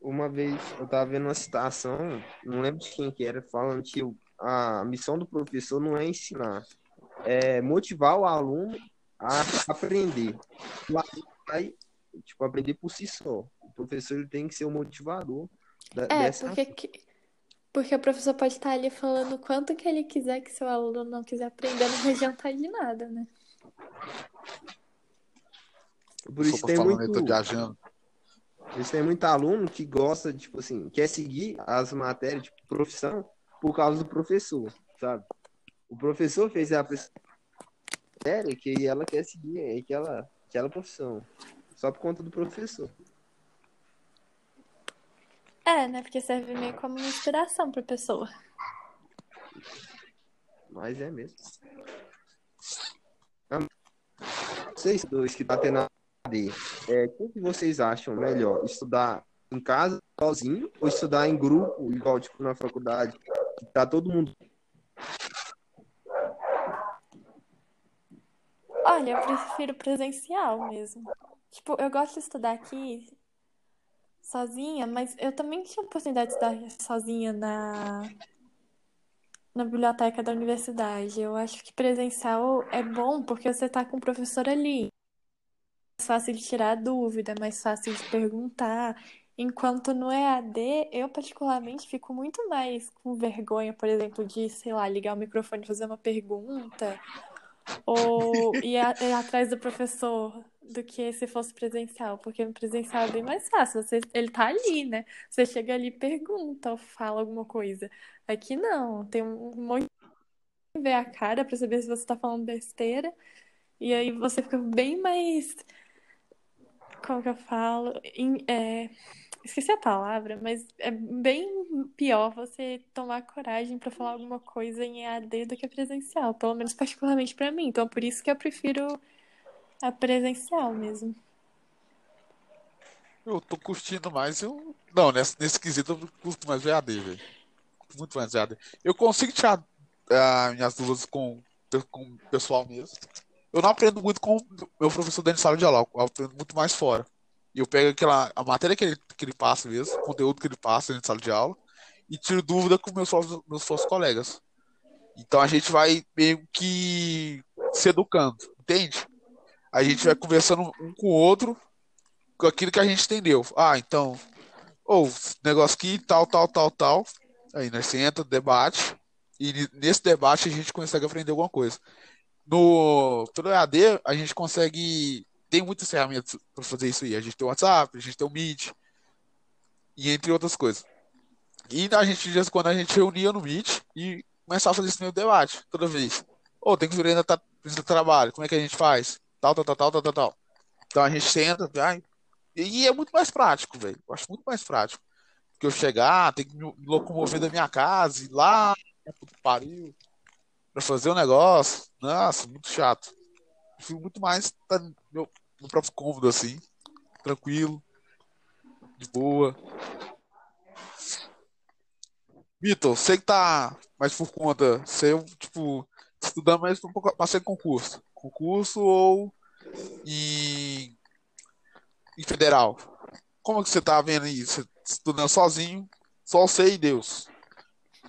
Uma vez eu tava vendo uma citação, não lembro de quem que era, falando que a missão do professor não é ensinar, é motivar o aluno a aprender. O aluno vai, tipo, aprender por si só. O professor ele tem que ser o motivador da- É, dessa porque, que- porque o professor pode estar ali falando o quanto que ele quiser que seu aluno não quiser aprender, não <laughs> vai adiantar de nada, né? Por isso tô tem falando aí, tô muito, viajando. por isso tem muito aluno que gosta, tipo assim, quer seguir as matérias, tipo, profissão, por causa do professor, sabe? O professor fez a matéria que ela quer seguir é aquela, aquela profissão, só por conta do professor. É, né? Porque serve meio como inspiração pra pessoa. Mas é mesmo. Vocês dois que tá tendo AD, é, que vocês acham melhor? Estudar em casa, sozinho, ou estudar em grupo, igual tipo na faculdade, que tá todo mundo Olha, eu prefiro presencial mesmo. Tipo, eu gosto de estudar aqui sozinha, mas eu também tinha a oportunidade de estudar sozinha na, na biblioteca da universidade. Eu acho que presencial é bom porque você tá com o professor ali. É mais fácil de tirar dúvida, é mais fácil de perguntar. Enquanto no EAD, eu particularmente fico muito mais com vergonha, por exemplo, de, sei lá, ligar o microfone e fazer uma pergunta ou <laughs> ir, a- ir atrás do professor do que se fosse presencial, porque no presencial é bem mais fácil. Você, ele tá ali, né? Você chega ali, pergunta ou fala alguma coisa. Aqui não, tem um monte de ver a cara pra saber se você tá falando besteira. E aí você fica bem mais. Como que eu falo? Em- é, Esqueci a palavra, mas é bem pior você tomar coragem pra falar alguma coisa em EAD do que presencial, pelo menos particularmente pra mim. Então, por isso que eu prefiro a presencial mesmo. Eu tô curtindo mais. Eu... Não, nesse, nesse quesito eu curto mais o EAD, velho. Muito mais o EAD. Eu consigo tirar ah, minhas dúvidas com, com o pessoal mesmo. Eu não aprendo muito com o meu professor dentro de sala de aula, eu aprendo muito mais fora. E eu pego aquela, a matéria que ele, que ele passa mesmo, o conteúdo que ele passa dentro de sala de aula, e tiro dúvida com meus, meus sócios colegas. Então a gente vai meio que se educando, entende? A gente vai conversando um com o outro com aquilo que a gente entendeu. Ah, então, ou negócio aqui, tal, tal, tal, tal. Aí nós senta, debate, e nesse debate a gente consegue aprender alguma coisa. No, pelo EAD, a gente consegue. Tem muitas ferramentas para fazer isso aí. A gente tem o WhatsApp, a gente tem o Meet, e entre outras coisas. E a gente, de vez quando, a gente reunia no Meet e começava a fazer esse mesmo debate, toda vez. Ô, tem que ver ainda tá precisa trabalho, como é que a gente faz? Tal, tal, tal, tal, tal, tal. Então a gente senta, vai. E é muito mais prático, velho. Eu acho muito mais prático. Que eu chegar, ter que me locomover da minha casa, ir lá, puto pariu, pra fazer o negócio. Nossa, muito chato. Eu fico muito mais tá no meu, no próprio cômodo, assim, tranquilo, de boa. Vitor, sei que tá mais por conta. Você, tipo, estudando mais para ser concurso. Concurso ou em, em federal. Como é que você tá vendo isso? Estudando sozinho, só você e Deus.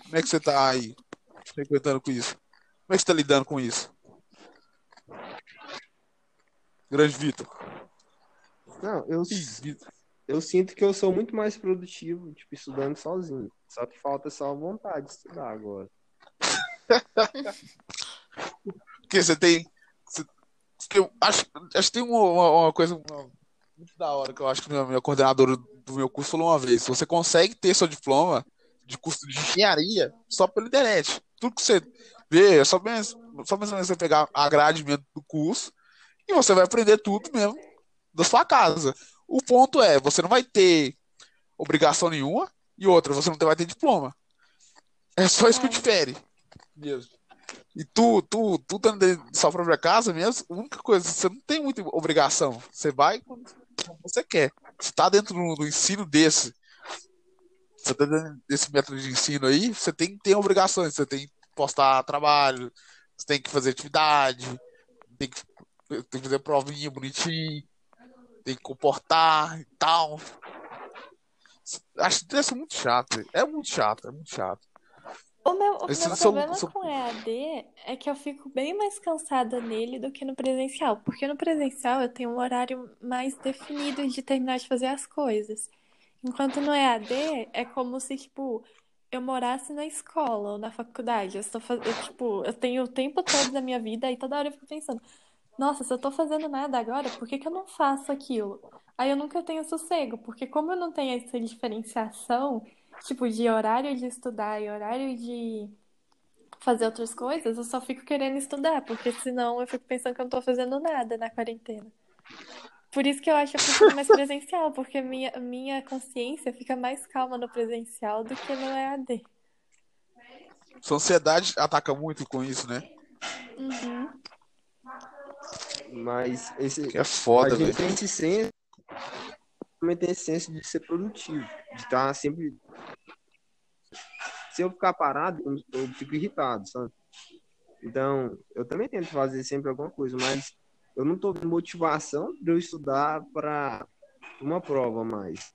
Como é que você tá aí, frequentando com isso? Como é que você tá lidando com isso? Grande Vitor. Não, eu, eu sinto que eu sou muito mais produtivo, tipo, estudando sozinho. Só que falta só a vontade de estudar agora. <laughs> Porque você tem. Você, eu acho, acho que tem uma, uma coisa muito da hora que eu acho que a minha coordenadora do meu curso falou uma vez. Você consegue ter seu diploma de curso de engenharia só pela internet. Tudo que você vê, é só mesmo, só mesmo você pegar a grade do curso e você vai aprender tudo mesmo da sua casa. O ponto é, você não vai ter obrigação nenhuma e outra, você não vai ter diploma. É só isso que difere. Mesmo. E tu, tu, tu dando de sua própria casa mesmo, a única coisa, você não tem muita obrigação. Você vai quando você quer. Você tá dentro do, ensino desse, você tá dentro desse método de ensino aí, você tem, tem obrigações, você tem que postar trabalho, você tem que fazer atividade, tem que, tem que fazer provinha bonitinho, tem que comportar e tal. Acho que deve ser muito chato. É muito chato, é muito chato. O meu, o meu problema são... com EAD é que eu fico bem mais cansada nele do que no presencial. Porque no presencial eu tenho um horário mais definido de terminar de fazer as coisas. Enquanto no EAD é como se, tipo, eu morasse na escola ou na faculdade. Eu, estou faz... eu, tipo, eu tenho o tempo todo da minha vida e toda hora eu fico pensando, nossa, se eu tô fazendo nada agora, por que que eu não faço aquilo? Aí eu nunca tenho sossego, porque como eu não tenho essa diferenciação, tipo, de horário de estudar e horário de fazer outras coisas, eu só fico querendo estudar, porque senão eu fico pensando que eu não tô fazendo nada na quarentena. Por isso que eu acho que eu preciso <laughs> mais presencial, porque minha, minha consciência fica mais calma no presencial do que no EAD. Sua ansiedade ataca muito com isso, né? Uhum. Mas esse. Que é foda, a gente tem esse senso. Tem esse senso de ser produtivo. De estar sempre se eu ficar parado, eu fico irritado, sabe? Então, eu também tento fazer sempre alguma coisa, mas eu não tô motivação de eu estudar para uma prova mais.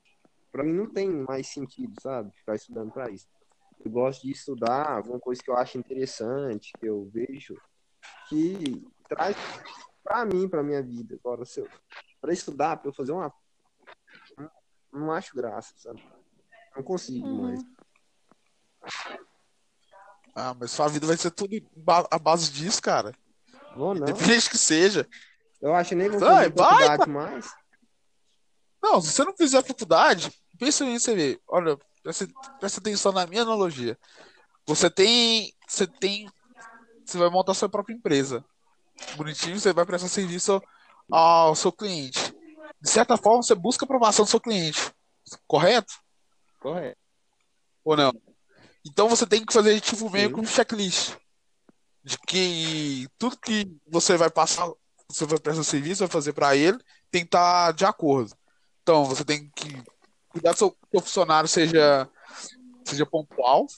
Para mim não tem mais sentido, sabe? Ficar estudando para isso. Eu gosto de estudar alguma coisa que eu acho interessante, que eu vejo, que traz para mim, para minha vida. Agora, se eu, para estudar, para eu fazer uma. Não acho graça, sabe? Não consigo uhum. mais. Ah, mas sua vida vai ser tudo a base disso, cara. Vou não. Independente que seja. Eu acho que nem vou fazer vai, faculdade mais. Não, se você não fizer faculdade, pensa nisso você vê. Olha, presta, presta atenção na minha analogia. Você tem. Você tem. Você vai montar sua própria empresa. Bonitinho, você vai prestar serviço ao seu cliente. De certa forma, você busca a aprovação do seu cliente. Correto? Correto. Ou não? Então você tem que fazer tipo meio com um checklist. De que tudo que você vai passar, você vai prestar serviço, vai fazer para ele, tem que estar tá de acordo. Então você tem que cuidar que seu, seu funcionário seja, seja pontual.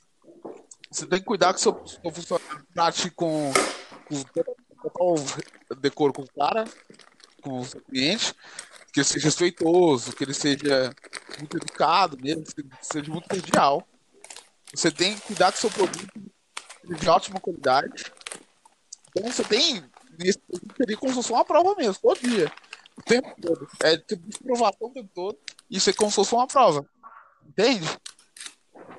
Você tem que cuidar que seu, seu funcionário trate com, com decoro com o cara, com o seu cliente, que ele seja respeitoso, que ele seja muito educado mesmo, que seja muito cordial. Você tem que cuidar do seu produto de ótima qualidade. Então você tem nesse período como se fosse uma prova mesmo, todo dia. O tempo todo. É tipo de provação o tempo todo. Isso é como se fosse uma prova. Entende?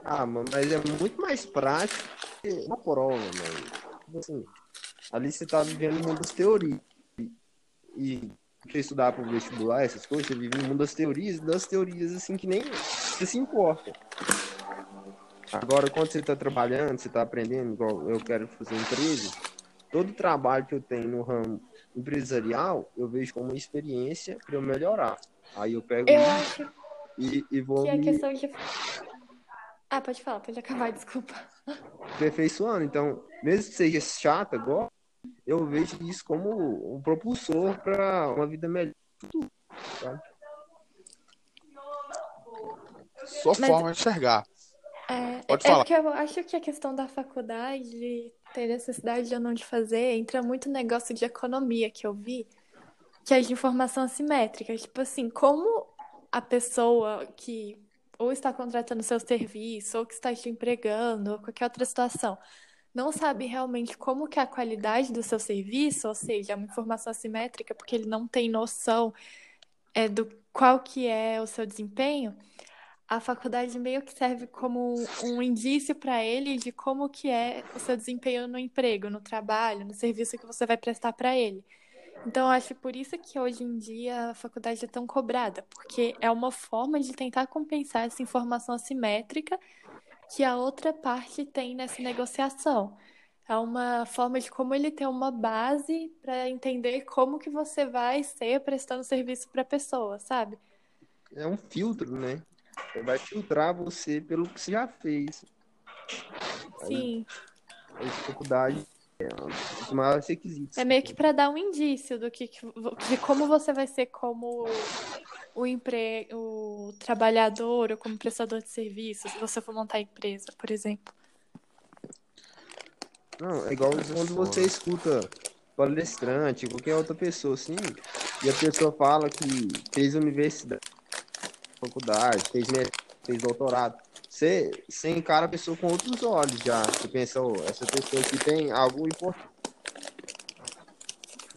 Ah, mano, mas é muito mais prático que uma prova, mano. Assim, ali você tá vivendo o mundo das teorias. E você estudar para o vestibular, essas coisas, você vive no mundo das teorias, das teorias assim que nem você se importa. Agora, quando você está trabalhando, você está aprendendo, igual eu quero fazer empresa, todo trabalho que eu tenho no ramo empresarial, eu vejo como uma experiência para eu melhorar. Aí eu pego eu acho e, e vou. Que é me... questão de. Ah, pode falar, pode acabar, <laughs> desculpa. Aperfeiçoando. Então, mesmo que seja chato agora, eu vejo isso como um propulsor para uma vida melhor. Sua Mas... forma de enxergar. É, Pode é falar. porque eu acho que a questão da faculdade, ter necessidade ou não de fazer, entra muito no negócio de economia que eu vi, que é de informação assimétrica. Tipo assim, como a pessoa que ou está contratando seu serviço, ou que está te empregando, ou qualquer outra situação, não sabe realmente como que é a qualidade do seu serviço, ou seja, é uma informação assimétrica porque ele não tem noção é, do qual que é o seu desempenho, a faculdade meio que serve como um, indício para ele de como que é o seu desempenho no emprego, no trabalho, no serviço que você vai prestar para ele. Então, acho por isso que hoje em dia a faculdade é tão cobrada, porque é uma forma de tentar compensar essa informação assimétrica que a outra parte tem nessa negociação. É uma forma de como ele ter uma base para entender como que você vai ser prestando serviço para a pessoa, sabe? É um filtro, né? Vai filtrar você pelo que você já fez. Sim. A dificuldade é um dos maiores requisitos. É meio que para dar um indício do que, que- de como você vai ser como o empre... o trabalhador ou como prestador de serviços, se você for montar empresa, por exemplo. Não, é igual quando você escuta palestrante, qualquer outra pessoa assim, e a pessoa fala que fez universidade, faculdade, fez, fez doutorado. Você, você encara a pessoa com outros olhos já. Você pensa, "Oh, essa pessoa aqui tem algo importante.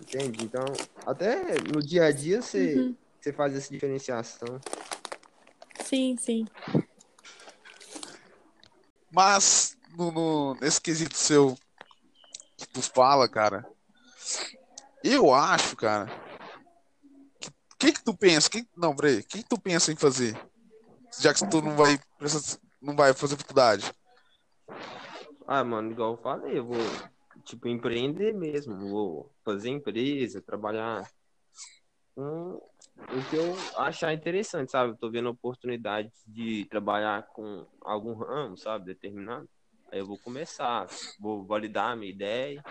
Entende? Então, até no dia a dia você, Uhum. você faz essa diferenciação. Sim, sim. Mas, no, no- nesse quesito seu que tu fala, cara, eu acho, cara. O que, que tu pensa? Que, não, peraí. O que, que tu pensa em fazer? Já que tu não vai, precisar- não vai fazer faculdade. Ah, mano, igual eu falei, eu vou, tipo, empreender mesmo. Vou fazer empresa, trabalhar com o que eu achar interessante, sabe? Eu tô vendo oportunidade de trabalhar com algum ramo, sabe? Determinado. Aí eu vou começar, vou validar a minha ideia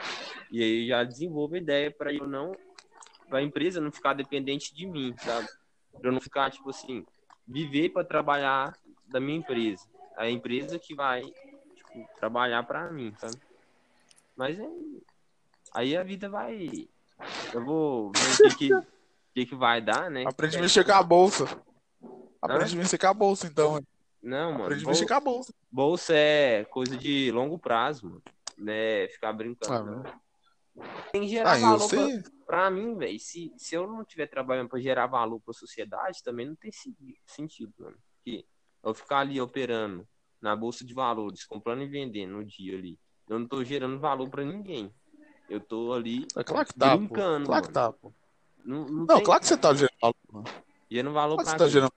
e aí já desenvolvo a ideia para eu não, para a empresa não ficar dependente de mim, sabe? Para eu não ficar, tipo assim, viver para trabalhar da minha empresa. A empresa que vai tipo, trabalhar para mim, sabe? Mas é... aí a vida vai. Eu vou ver o que, que, que, que vai dar, né? Aprende a mexer com a bolsa. Aprende a mexer com a bolsa, então. Não, mano. Aprende a mexer com a bolsa. Bolsa é coisa de longo prazo, mano. Né? Ficar brincando. Ah, não. Tem que gerar Ah, valor pra, pra mim, velho. Se, se eu não estiver trabalhando pra gerar valor pra sociedade, também não tem se- sentido, mano. Porque eu ficar ali operando na bolsa de valores, comprando e vendendo no dia ali, eu não tô gerando valor pra ninguém. Eu tô ali É claro que tá, pô. brincando, Claro que tá, pô. Não, não, Não, tem claro que você tá gerando valor. mano. gerando valor Claro pra você tá gerando.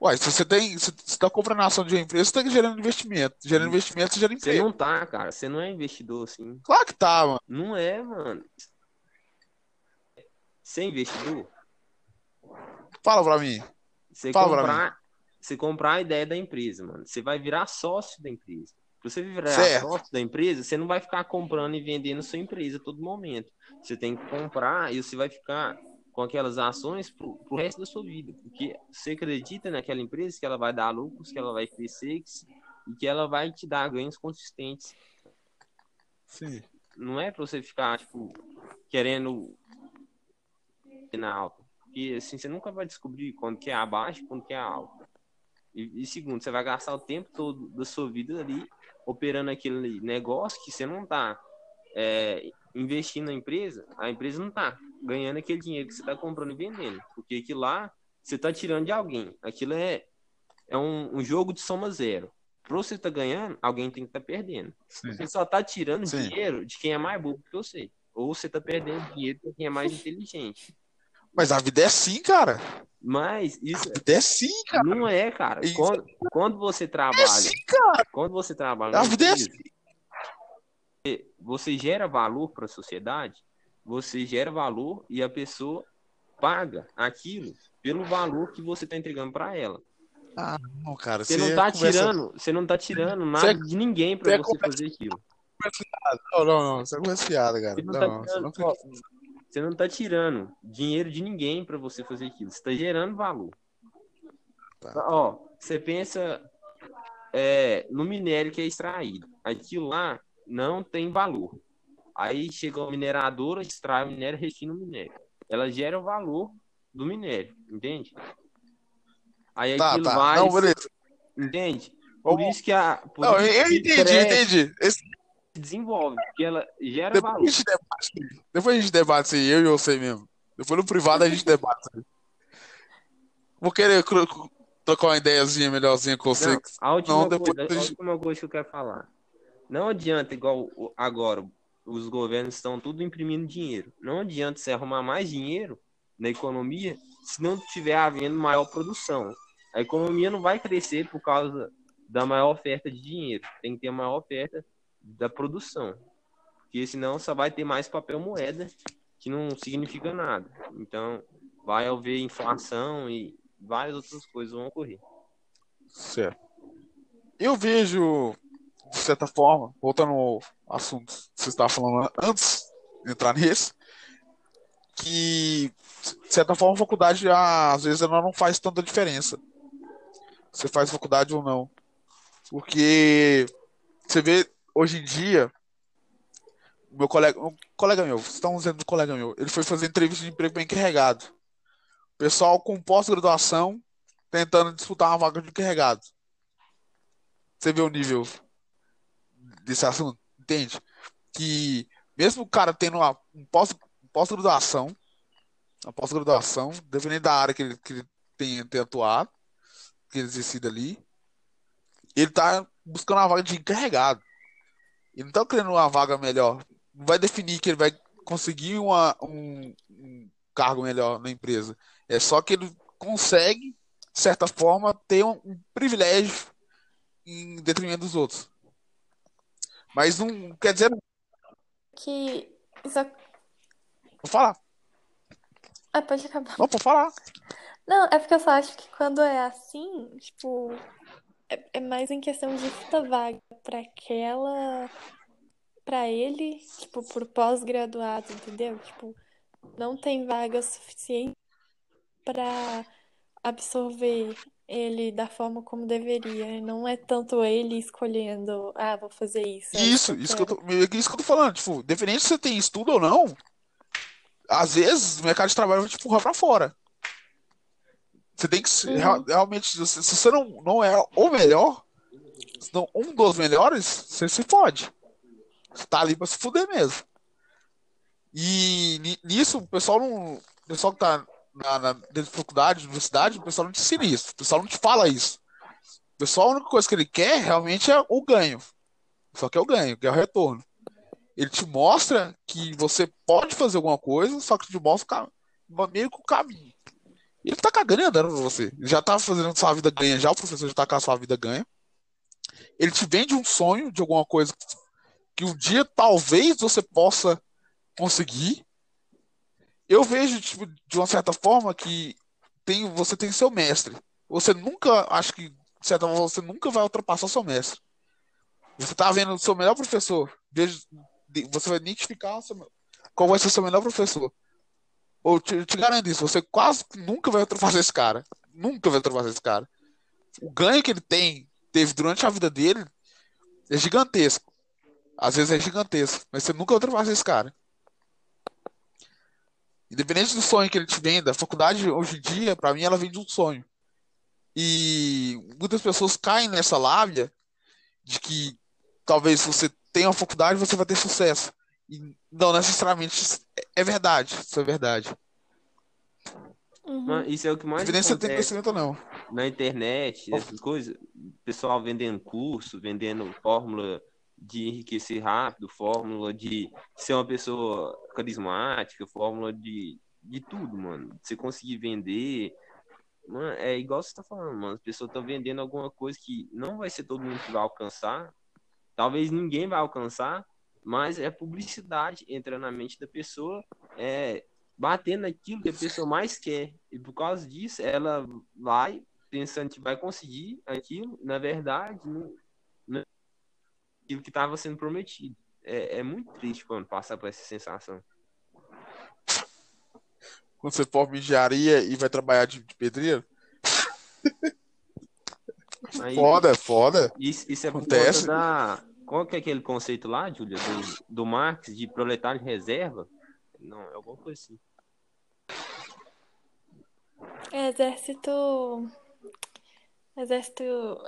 Uai, se você tem. Se você tá comprando ação de uma empresa, você tá gerando investimento. Gerando investimento, você gera Você emprego. não tá, cara. Você não é investidor, assim. Claro que tá, mano. Não é, mano. Você é investidor? Fala pra mim. Você Fala pra comprar, você comprar a ideia da empresa, mano. Você vai virar sócio da empresa. Se você virar Certo. sócio da empresa, você não vai ficar comprando e vendendo sua empresa a todo momento. Você tem que comprar e você vai ficar com aquelas ações pro, pro resto da sua vida. Porque você acredita naquela empresa que ela vai dar lucros, que ela vai crescer e que ela vai te dar ganhos consistentes. Sim. Não é pra você ficar, tipo, querendo na alta. Porque assim, você nunca vai descobrir quando que é abaixo e quando que é alto. E, e segundo, você vai gastar o tempo todo da sua vida ali operando aquele negócio que você não tá é, investindo na empresa, a empresa não tá ganhando aquele dinheiro que você tá comprando e vendendo. Porque aquilo lá você tá tirando de alguém. Aquilo é, é um, um jogo de soma zero. Pra você tá ganhando, alguém tem que estar perdendo. Sim. Você só tá tirando Sim. dinheiro de quem é mais burro que você. Ou você tá perdendo dinheiro de quem é mais inteligente. Mas a vida é assim, cara. Mas A isso vida é assim, cara. não é, cara. Isso. Quando, quando você É trabalha, assim, cara. quando você trabalha A vida é assim. você gera valor para a sociedade, você gera valor e a pessoa paga aquilo pelo valor que você está entregando para ela. Ah, não, cara. Você não tá conversa- tirando, você não tá tirando nada Você- de ninguém você para é você conversa- fazer aquilo. Não, não, não. Você é conversa fiada, cara. Você não, Não, tá você tirando, não você não tá tirando dinheiro de ninguém para você fazer aquilo. Você tá gerando valor. Tá. Ó, você pensa é, no minério que é extraído. Aquilo lá não tem valor. Aí chega a mineradora, extrai o minério, refina o minério. Ela gera o valor do minério, entende? Aí Tá, aquilo tá. vai. Não, beleza. Entende? Por Vamos- isso que a. Não, eu que entendi, cresce, entendi. Esse- desenvolve, porque ela gera depois, a valor. gente debate, depois a gente debate eu e você mesmo. Depois no privado a gente debate. Vou querer trocar uma ideiazinha melhorzinha com você. Não, a última, Não, depois coisa, a a gente- última coisa que eu quero falar. Não adianta, igual agora, os governos estão tudo imprimindo dinheiro. Não adianta você arrumar mais dinheiro na economia se não tiver havendo maior produção. A economia não vai crescer por causa da maior oferta de dinheiro. Tem que ter maior oferta da produção. Porque senão só vai ter mais papel moeda, que não significa nada. Então, vai haver inflação e várias outras coisas vão ocorrer. Certo. Eu vejo, de certa forma, voltando ao assunto que você estava falando antes de entrar nesse, que, de certa forma, a faculdade, ah, às vezes, ela não faz tanta diferença. Você faz faculdade ou não. Porque você vê, hoje em dia, meu colega, um colega meu, vocês estão dizendo do colega meu, ele foi fazer entrevista de emprego bem encarregado. Pessoal com pós-graduação tentando disputar uma vaga de encarregado. Você vê o nível desse assunto, entende? Que mesmo o cara tendo uma um pós, pós-graduação, uma pós-graduação, dependendo da área que ele, que ele tem, tem atuado, que ele exercida ali, ele tá buscando uma vaga de encarregado. Ele não tá querendo uma vaga melhor. Não vai definir que ele vai conseguir uma, um, um cargo melhor na empresa. É só que ele consegue, de certa forma, ter um, um privilégio em detrimento dos outros. Mas não quer dizer, Que isso... vou falar. Ah, pode acabar. Não, pode falar. Não, é porque eu só acho que quando é assim, tipo, é, é mais em questão de muita vaga pra aquela, pra ele, tipo, por pós-graduado, entendeu? Tipo, não tem vaga suficiente pra absorver ele da forma como deveria. Não é tanto ele escolhendo, ah, vou fazer isso, é Isso, eu isso que eu tô, é isso que eu tô falando. Tipo, independente se você tem estudo ou não, às vezes o mercado de trabalho vai te empurrar pra fora. Você tem que Uhum. real- realmente, se você se você não, não é o melhor, um dos melhores, você se fode. Você tá ali pra se fuder mesmo. E ni- nisso, o pessoal não. O pessoal que tá na, na, dentro da faculdade, universidade, o pessoal não te ensina isso. O pessoal não te fala isso. O pessoal, a única coisa que ele quer realmente é o ganho. Só que é o ganho, que é o retorno. Ele te mostra que você pode fazer alguma coisa, só que te mostra meio que o caminho. Ele tá cagando e andando pra você. Ele já tá fazendo sua vida ganha, já o professor já tá com a sua vida ganha. Ele te vende um sonho de alguma coisa que um dia talvez você possa conseguir. Eu vejo, tipo, de uma certa forma, que tem, você tem seu mestre. Você nunca, acho que, de certa forma, você nunca vai ultrapassar seu mestre. Você tá vendo o seu melhor professor. Você vai identificar qual vai ser o seu melhor professor. Ou te, eu te garanto isso, você quase nunca vai ultrapassar esse cara. Nunca vai ultrapassar esse cara. O ganho que ele tem, teve durante a vida dele, é gigantesco. Às vezes é gigantesco, mas você nunca vai ultrapassar esse cara. Independente do sonho que ele te venda, a faculdade hoje em dia, pra mim, ela vende um sonho. E muitas pessoas caem nessa lábia de que talvez se você tenha uma faculdade, você vai ter sucesso. E não necessariamente isso é verdade. Isso é verdade. Uhum. Mas Isso é o que mais Evidência tem ou não. na internet, essas coisas. Pessoal vendendo curso, vendendo fórmula de enriquecer rápido, fórmula de ser uma pessoa carismática, fórmula de, de tudo, mano. Você conseguir vender. Mano, é igual você tá falando, mano. As pessoas estão vendendo alguma coisa que não vai ser todo mundo que vai alcançar. Talvez ninguém vai alcançar, mas é publicidade entrando na mente da pessoa, é batendo naquilo que a pessoa mais quer. E por causa disso, ela vai pensando que vai conseguir aquilo, na verdade, não, não é aquilo que estava sendo prometido. É, é muito triste quando passar por essa sensação. Quando você forma engenharia e vai trabalhar de, de pedreiro. Aí, Foda, foda. Isso, isso é Acontece. da. Qual que é aquele conceito lá, Júlia, do, do Marx, de proletário de reserva? Não, é alguma coisa assim. É exército. Exército.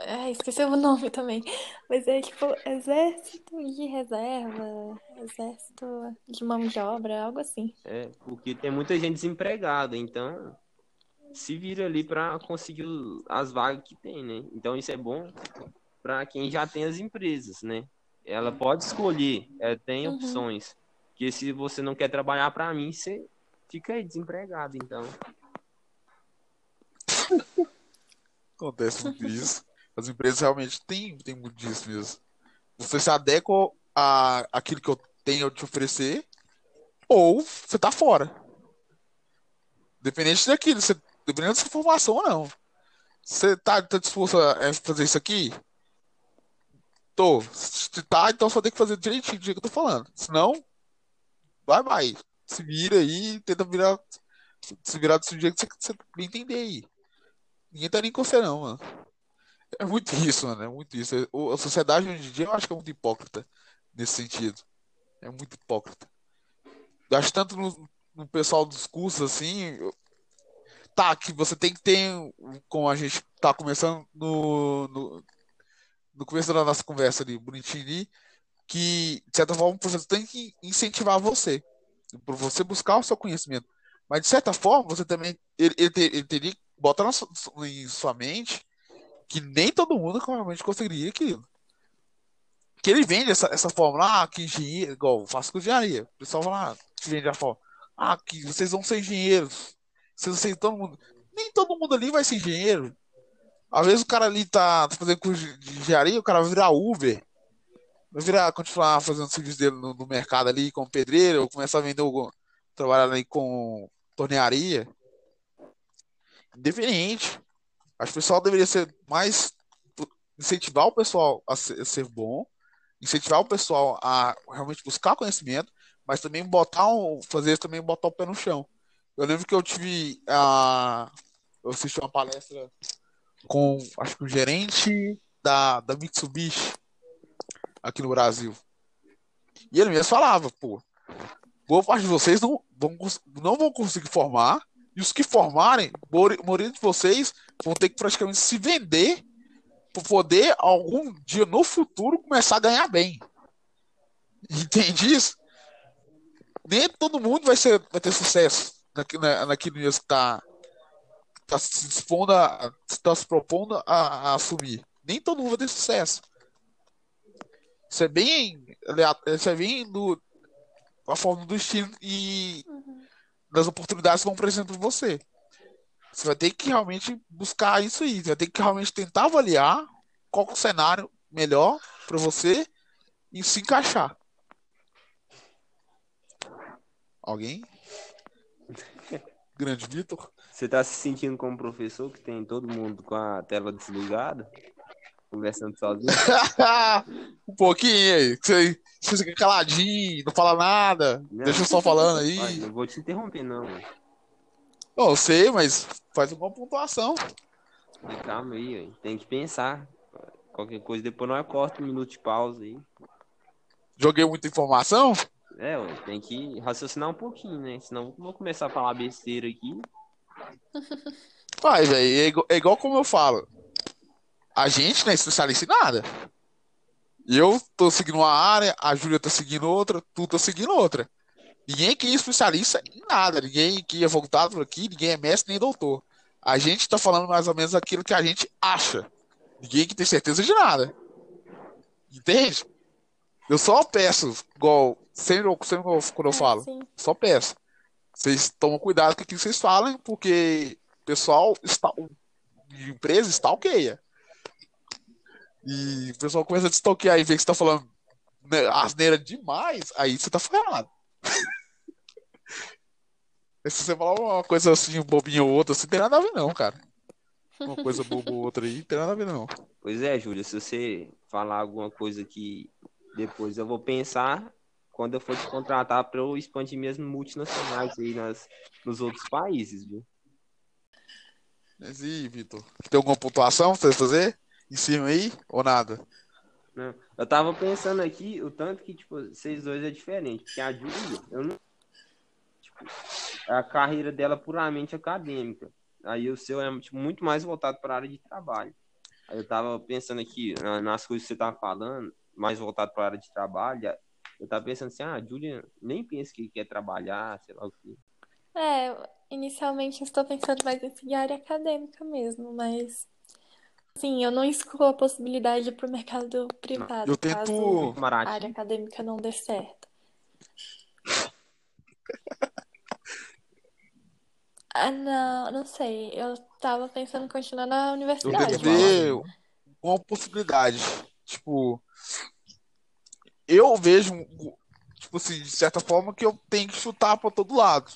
Ai, esqueci o nome também. Mas é tipo exército de reserva, exército de mão de obra, algo assim. É, porque tem muita gente desempregada, então se vira ali para conseguir as vagas que tem, né? Então isso é bom para quem já tem as empresas, né? Ela pode escolher, ela tem Uhum. opções. Porque se você não quer trabalhar para mim, você fica aí desempregado, então. Acontece muito isso. As empresas realmente têm, têm muito disso mesmo. Você se adequa a aquilo que eu tenho a te oferecer, ou você tá fora. Dependente daquilo, você, dependendo da sua formação ou não. Você tá, tá disposto a fazer isso aqui? Tô. Se tá, então só tem que fazer direitinho do jeito que eu tô falando. Senão, vai, vai. Se vira aí, tenta virar, se virar do jeito que você, você entender aí. Ninguém tá nem com você, não, mano. É muito <laughs> isso, mano. É muito isso. A sociedade hoje em dia eu acho que é muito hipócrita nesse sentido. É muito hipócrita. Acho tanto no, no pessoal dos cursos assim. Tá, que você tem que ter, como a gente tá começando no, no, no começo da nossa conversa ali, bonitinho ali, que de certa forma o professor tem que incentivar você, para você buscar o seu conhecimento. Mas de certa forma, você também ele, ele, ele teria que botar na sua- em sua mente que nem todo mundo realmente conseguiria aquilo. Que ele vende essa, essa fórmula, ah, que engenheiro, igual eu faço com engenharia. O pessoal fala, ah, que vende a fórmula, ah, que vocês vão ser engenheiros. Vocês vão ser todo mundo. Nem todo mundo ali vai ser engenheiro. Às vezes o cara ali tá fazendo curso de engenharia, o cara vai virar Uber. Vai virar, continuar fazendo serviço dele no, no mercado ali como pedreiro, ou começar a vender, trabalhar ali com tornearia. Independente. Acho que o pessoal deveria ser mais incentivar o pessoal a ser, a ser bom, incentivar o pessoal a realmente buscar conhecimento, mas também botar um, fazer também botar o pé no chão. Eu lembro que eu tive a eu assisti uma palestra com acho que o gerente da, da Mitsubishi aqui no Brasil. E ele mesmo falava, pô, boa parte de vocês não vão, não vão conseguir formar, e os que formarem, a maioria de vocês vão ter que praticamente se vender para poder algum dia no futuro começar a ganhar bem. Entende isso? Nem todo mundo vai, ser, vai ter sucesso na- naquilo que está tá se dispondo tá se propondo a, a assumir. Nem todo mundo vai ter sucesso. Isso é bem, isso é bem do, a forma do estilo e Uhum. Das oportunidades que vão para você. Você vai ter que realmente buscar isso aí. Você vai ter que realmente tentar avaliar qual é o cenário melhor para você e se encaixar. Alguém? Grande Vitor? Você tá se sentindo como professor que tem todo mundo com a tela desligada, conversando <laughs> sozinho? um pouquinho aí. Você, você fica caladinho, não fala nada, Não. deixa eu só falando aí. Olha, não vou te interromper, não. Não, eu sei, mas faz uma pontuação. Calma aí, tem que pensar. Qualquer coisa, depois nós corta um minuto de pausa aí. Joguei muita informação? É, ué, tem que raciocinar um pouquinho, né? Senão eu vou começar a falar besteira aqui. Vai, velho, é, é igual como eu falo. A gente não é especialista em nada. Eu tô seguindo uma área, a Júlia tá seguindo outra, tu tá seguindo outra. Ninguém aqui é especialista em nada. Ninguém aqui é voltado por aqui, ninguém é mestre nem doutor. A gente tá falando mais ou menos aquilo que a gente acha. Ninguém que tem certeza de nada. Entende? Eu só peço, igual, sempre, sempre quando eu É, falo, sim. só peço. Vocês tomam cuidado com aquilo que vocês falam, porque o pessoal está, empresa stalkeia. E o pessoal começa a te stalkear e vê que você tá falando né, asneira demais, aí você tá ferrado. <laughs> Se você falar uma coisa assim, bobinha ou outra, assim, não tem nada a ver não, cara. Uma coisa boba ou outra aí, não tem nada a ver não. Pois é, Júlia, se você falar alguma coisa que depois eu vou pensar quando eu for te contratar para eu expandir minhas multinacionais aí nas, nos outros países, viu? Mas e, Vitor? Tem alguma pontuação pra você fazer? Em cima aí ou nada? Não. Eu tava pensando aqui o tanto que, tipo, vocês dois é diferente. Porque a Júlia, eu não. Tipo, a carreira dela é puramente acadêmica. Aí o seu é tipo, muito mais voltado para a área de trabalho. Aí eu tava pensando aqui nas coisas que você tava falando, mais voltado para a área de trabalho. Eu tava pensando assim, ah, a Júlia nem pensa que quer trabalhar, sei lá o que. É, inicialmente eu estou pensando mais em seguir a área acadêmica mesmo, mas sim, eu não excluo a possibilidade para o mercado privado, Eu tento. caso a área acadêmica não dê certo. <laughs> Ah, não, não sei. Eu tava pensando em continuar na Eu universidade. Verdade, ver uma possibilidade. Tipo, eu vejo, tipo assim, de certa forma, que eu tenho que chutar para todo lado.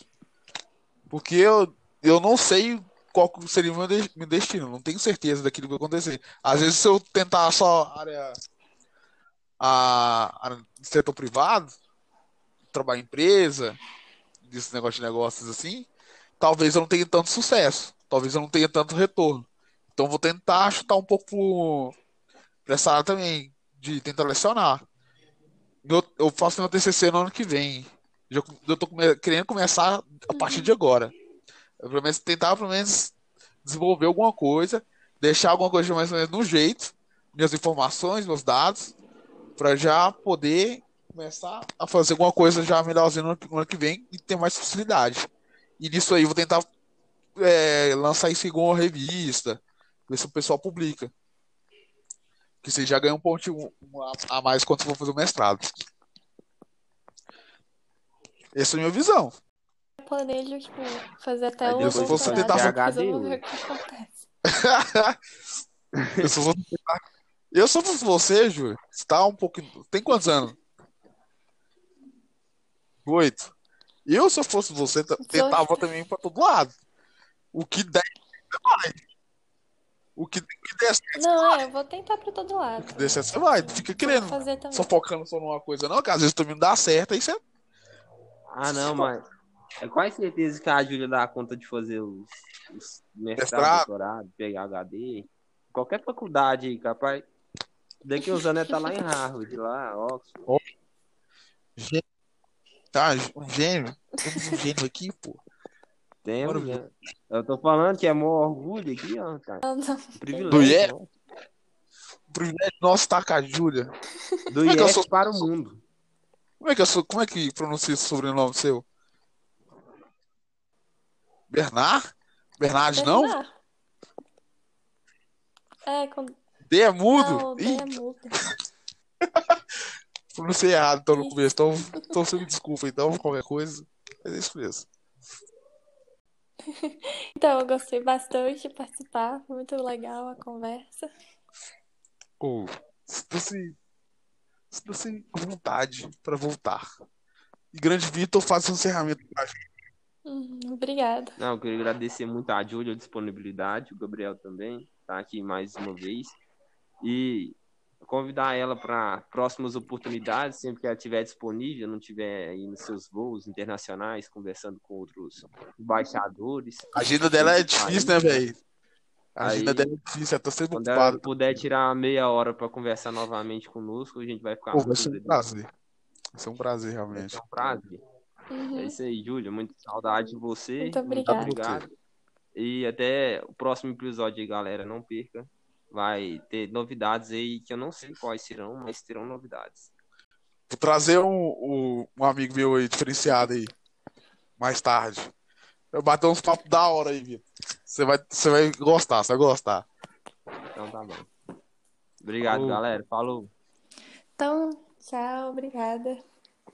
Porque eu, eu não sei qual seria o meu, de- meu destino, não tenho certeza daquilo que vai acontecer. Às vezes, se eu tentar só área, a, área setor privado, trabalhar em empresa, desse negócio de negócios assim, talvez eu não tenha tanto sucesso, talvez eu não tenha tanto retorno. Então, vou tentar chutar um pouco para essa área também, de tentar lecionar. Eu, eu faço meu TCC no ano que vem. Eu tô querendo começar a partir de agora. Eu, pelo menos, tentar, pelo menos, desenvolver alguma coisa, deixar alguma coisa mais ou menos no jeito, minhas informações, meus dados, para já poder começar a fazer alguma coisa já melhorzinha no, no ano que vem e ter mais facilidade. E nisso aí, vou tentar é, lançar isso em alguma revista, ver se o pessoal publica. Que você já ganha um pontinho a a mais quando for fazer o mestrado. Essa é a minha visão. Eu planejo, tipo, fazer até o depois você doutorado, tentar fazer eu PhD, vou ver o que acontece. <laughs> Eu só vou tentar- Eu só fosse você, Júlio. Você tá um pouco. Tem quantos anos? Oito. Eu, se eu fosse você, tentava também pra todo lado. O que der, vai. O que, que der, certo, Não, é, eu vou tentar pra todo o lado. que der certo, você vai. Fica Vou querendo. Só focando só numa coisa, não, que às vezes também não dá certo, aí você. Ah, não, mas é quase certeza que a Júlia dá conta de fazer os, os mestrado, doutorado, pegar HD. Qualquer faculdade aí, capaz. Daqui uns anos ela tá lá em Harvard, lá, Oxford. Gê- Tá, um gênio. Temos um gênio aqui, pô. Temos, Bora né? Eu tô falando que é maior orgulho aqui, ó, cara. Privilégio. Do ó. O privilégio nosso tá com a Júlia. Do é eu IEF sou- para o mundo. Como é que eu sou, como é que pronuncia esse sobrenome seu? Bernard? Bernard não? Bernard. É, com... D é mudo? Não, D é mudo. pronunciei errado então no começo. Então, então você me desculpa, então, qualquer coisa. É isso mesmo. <laughs> Então, eu gostei bastante de participar. Foi muito legal a conversa. Ou, sinta-se sinta-se à vontade para voltar. E grande Vitor, faça um encerramento pra gente. Hum, obrigada. Não, eu queria agradecer muito a Júlia a disponibilidade, o Gabriel também, tá aqui mais uma vez. E convidar ela para próximas oportunidades, sempre que ela estiver disponível, não estiver aí nos seus voos internacionais, conversando com outros embaixadores. A agenda dela é difícil, né, velho? A agenda Aí- dela é difícil, ela tá sempre Quando ela ocupada. puder tirar meia hora para conversar novamente conosco, a gente vai ficar Pô, vai muito ser um prazer. Vai ser um prazer, Vai realmente. ser um prazer. Uhum. É isso aí, Júlia. Muito saudade de você. Muito obrigada. obrigado. E até o próximo episódio aí, galera. Não perca. Vai ter novidades aí que eu não sei quais serão, mas terão novidades. Vou trazer um, um, um amigo meu aí, diferenciado aí, mais tarde. Eu bater uns papos da hora aí, Vitor. Você vai, você vai gostar, você vai gostar. Então tá bom. Obrigado, Falou. galera. Falou. Então, tchau, obrigada.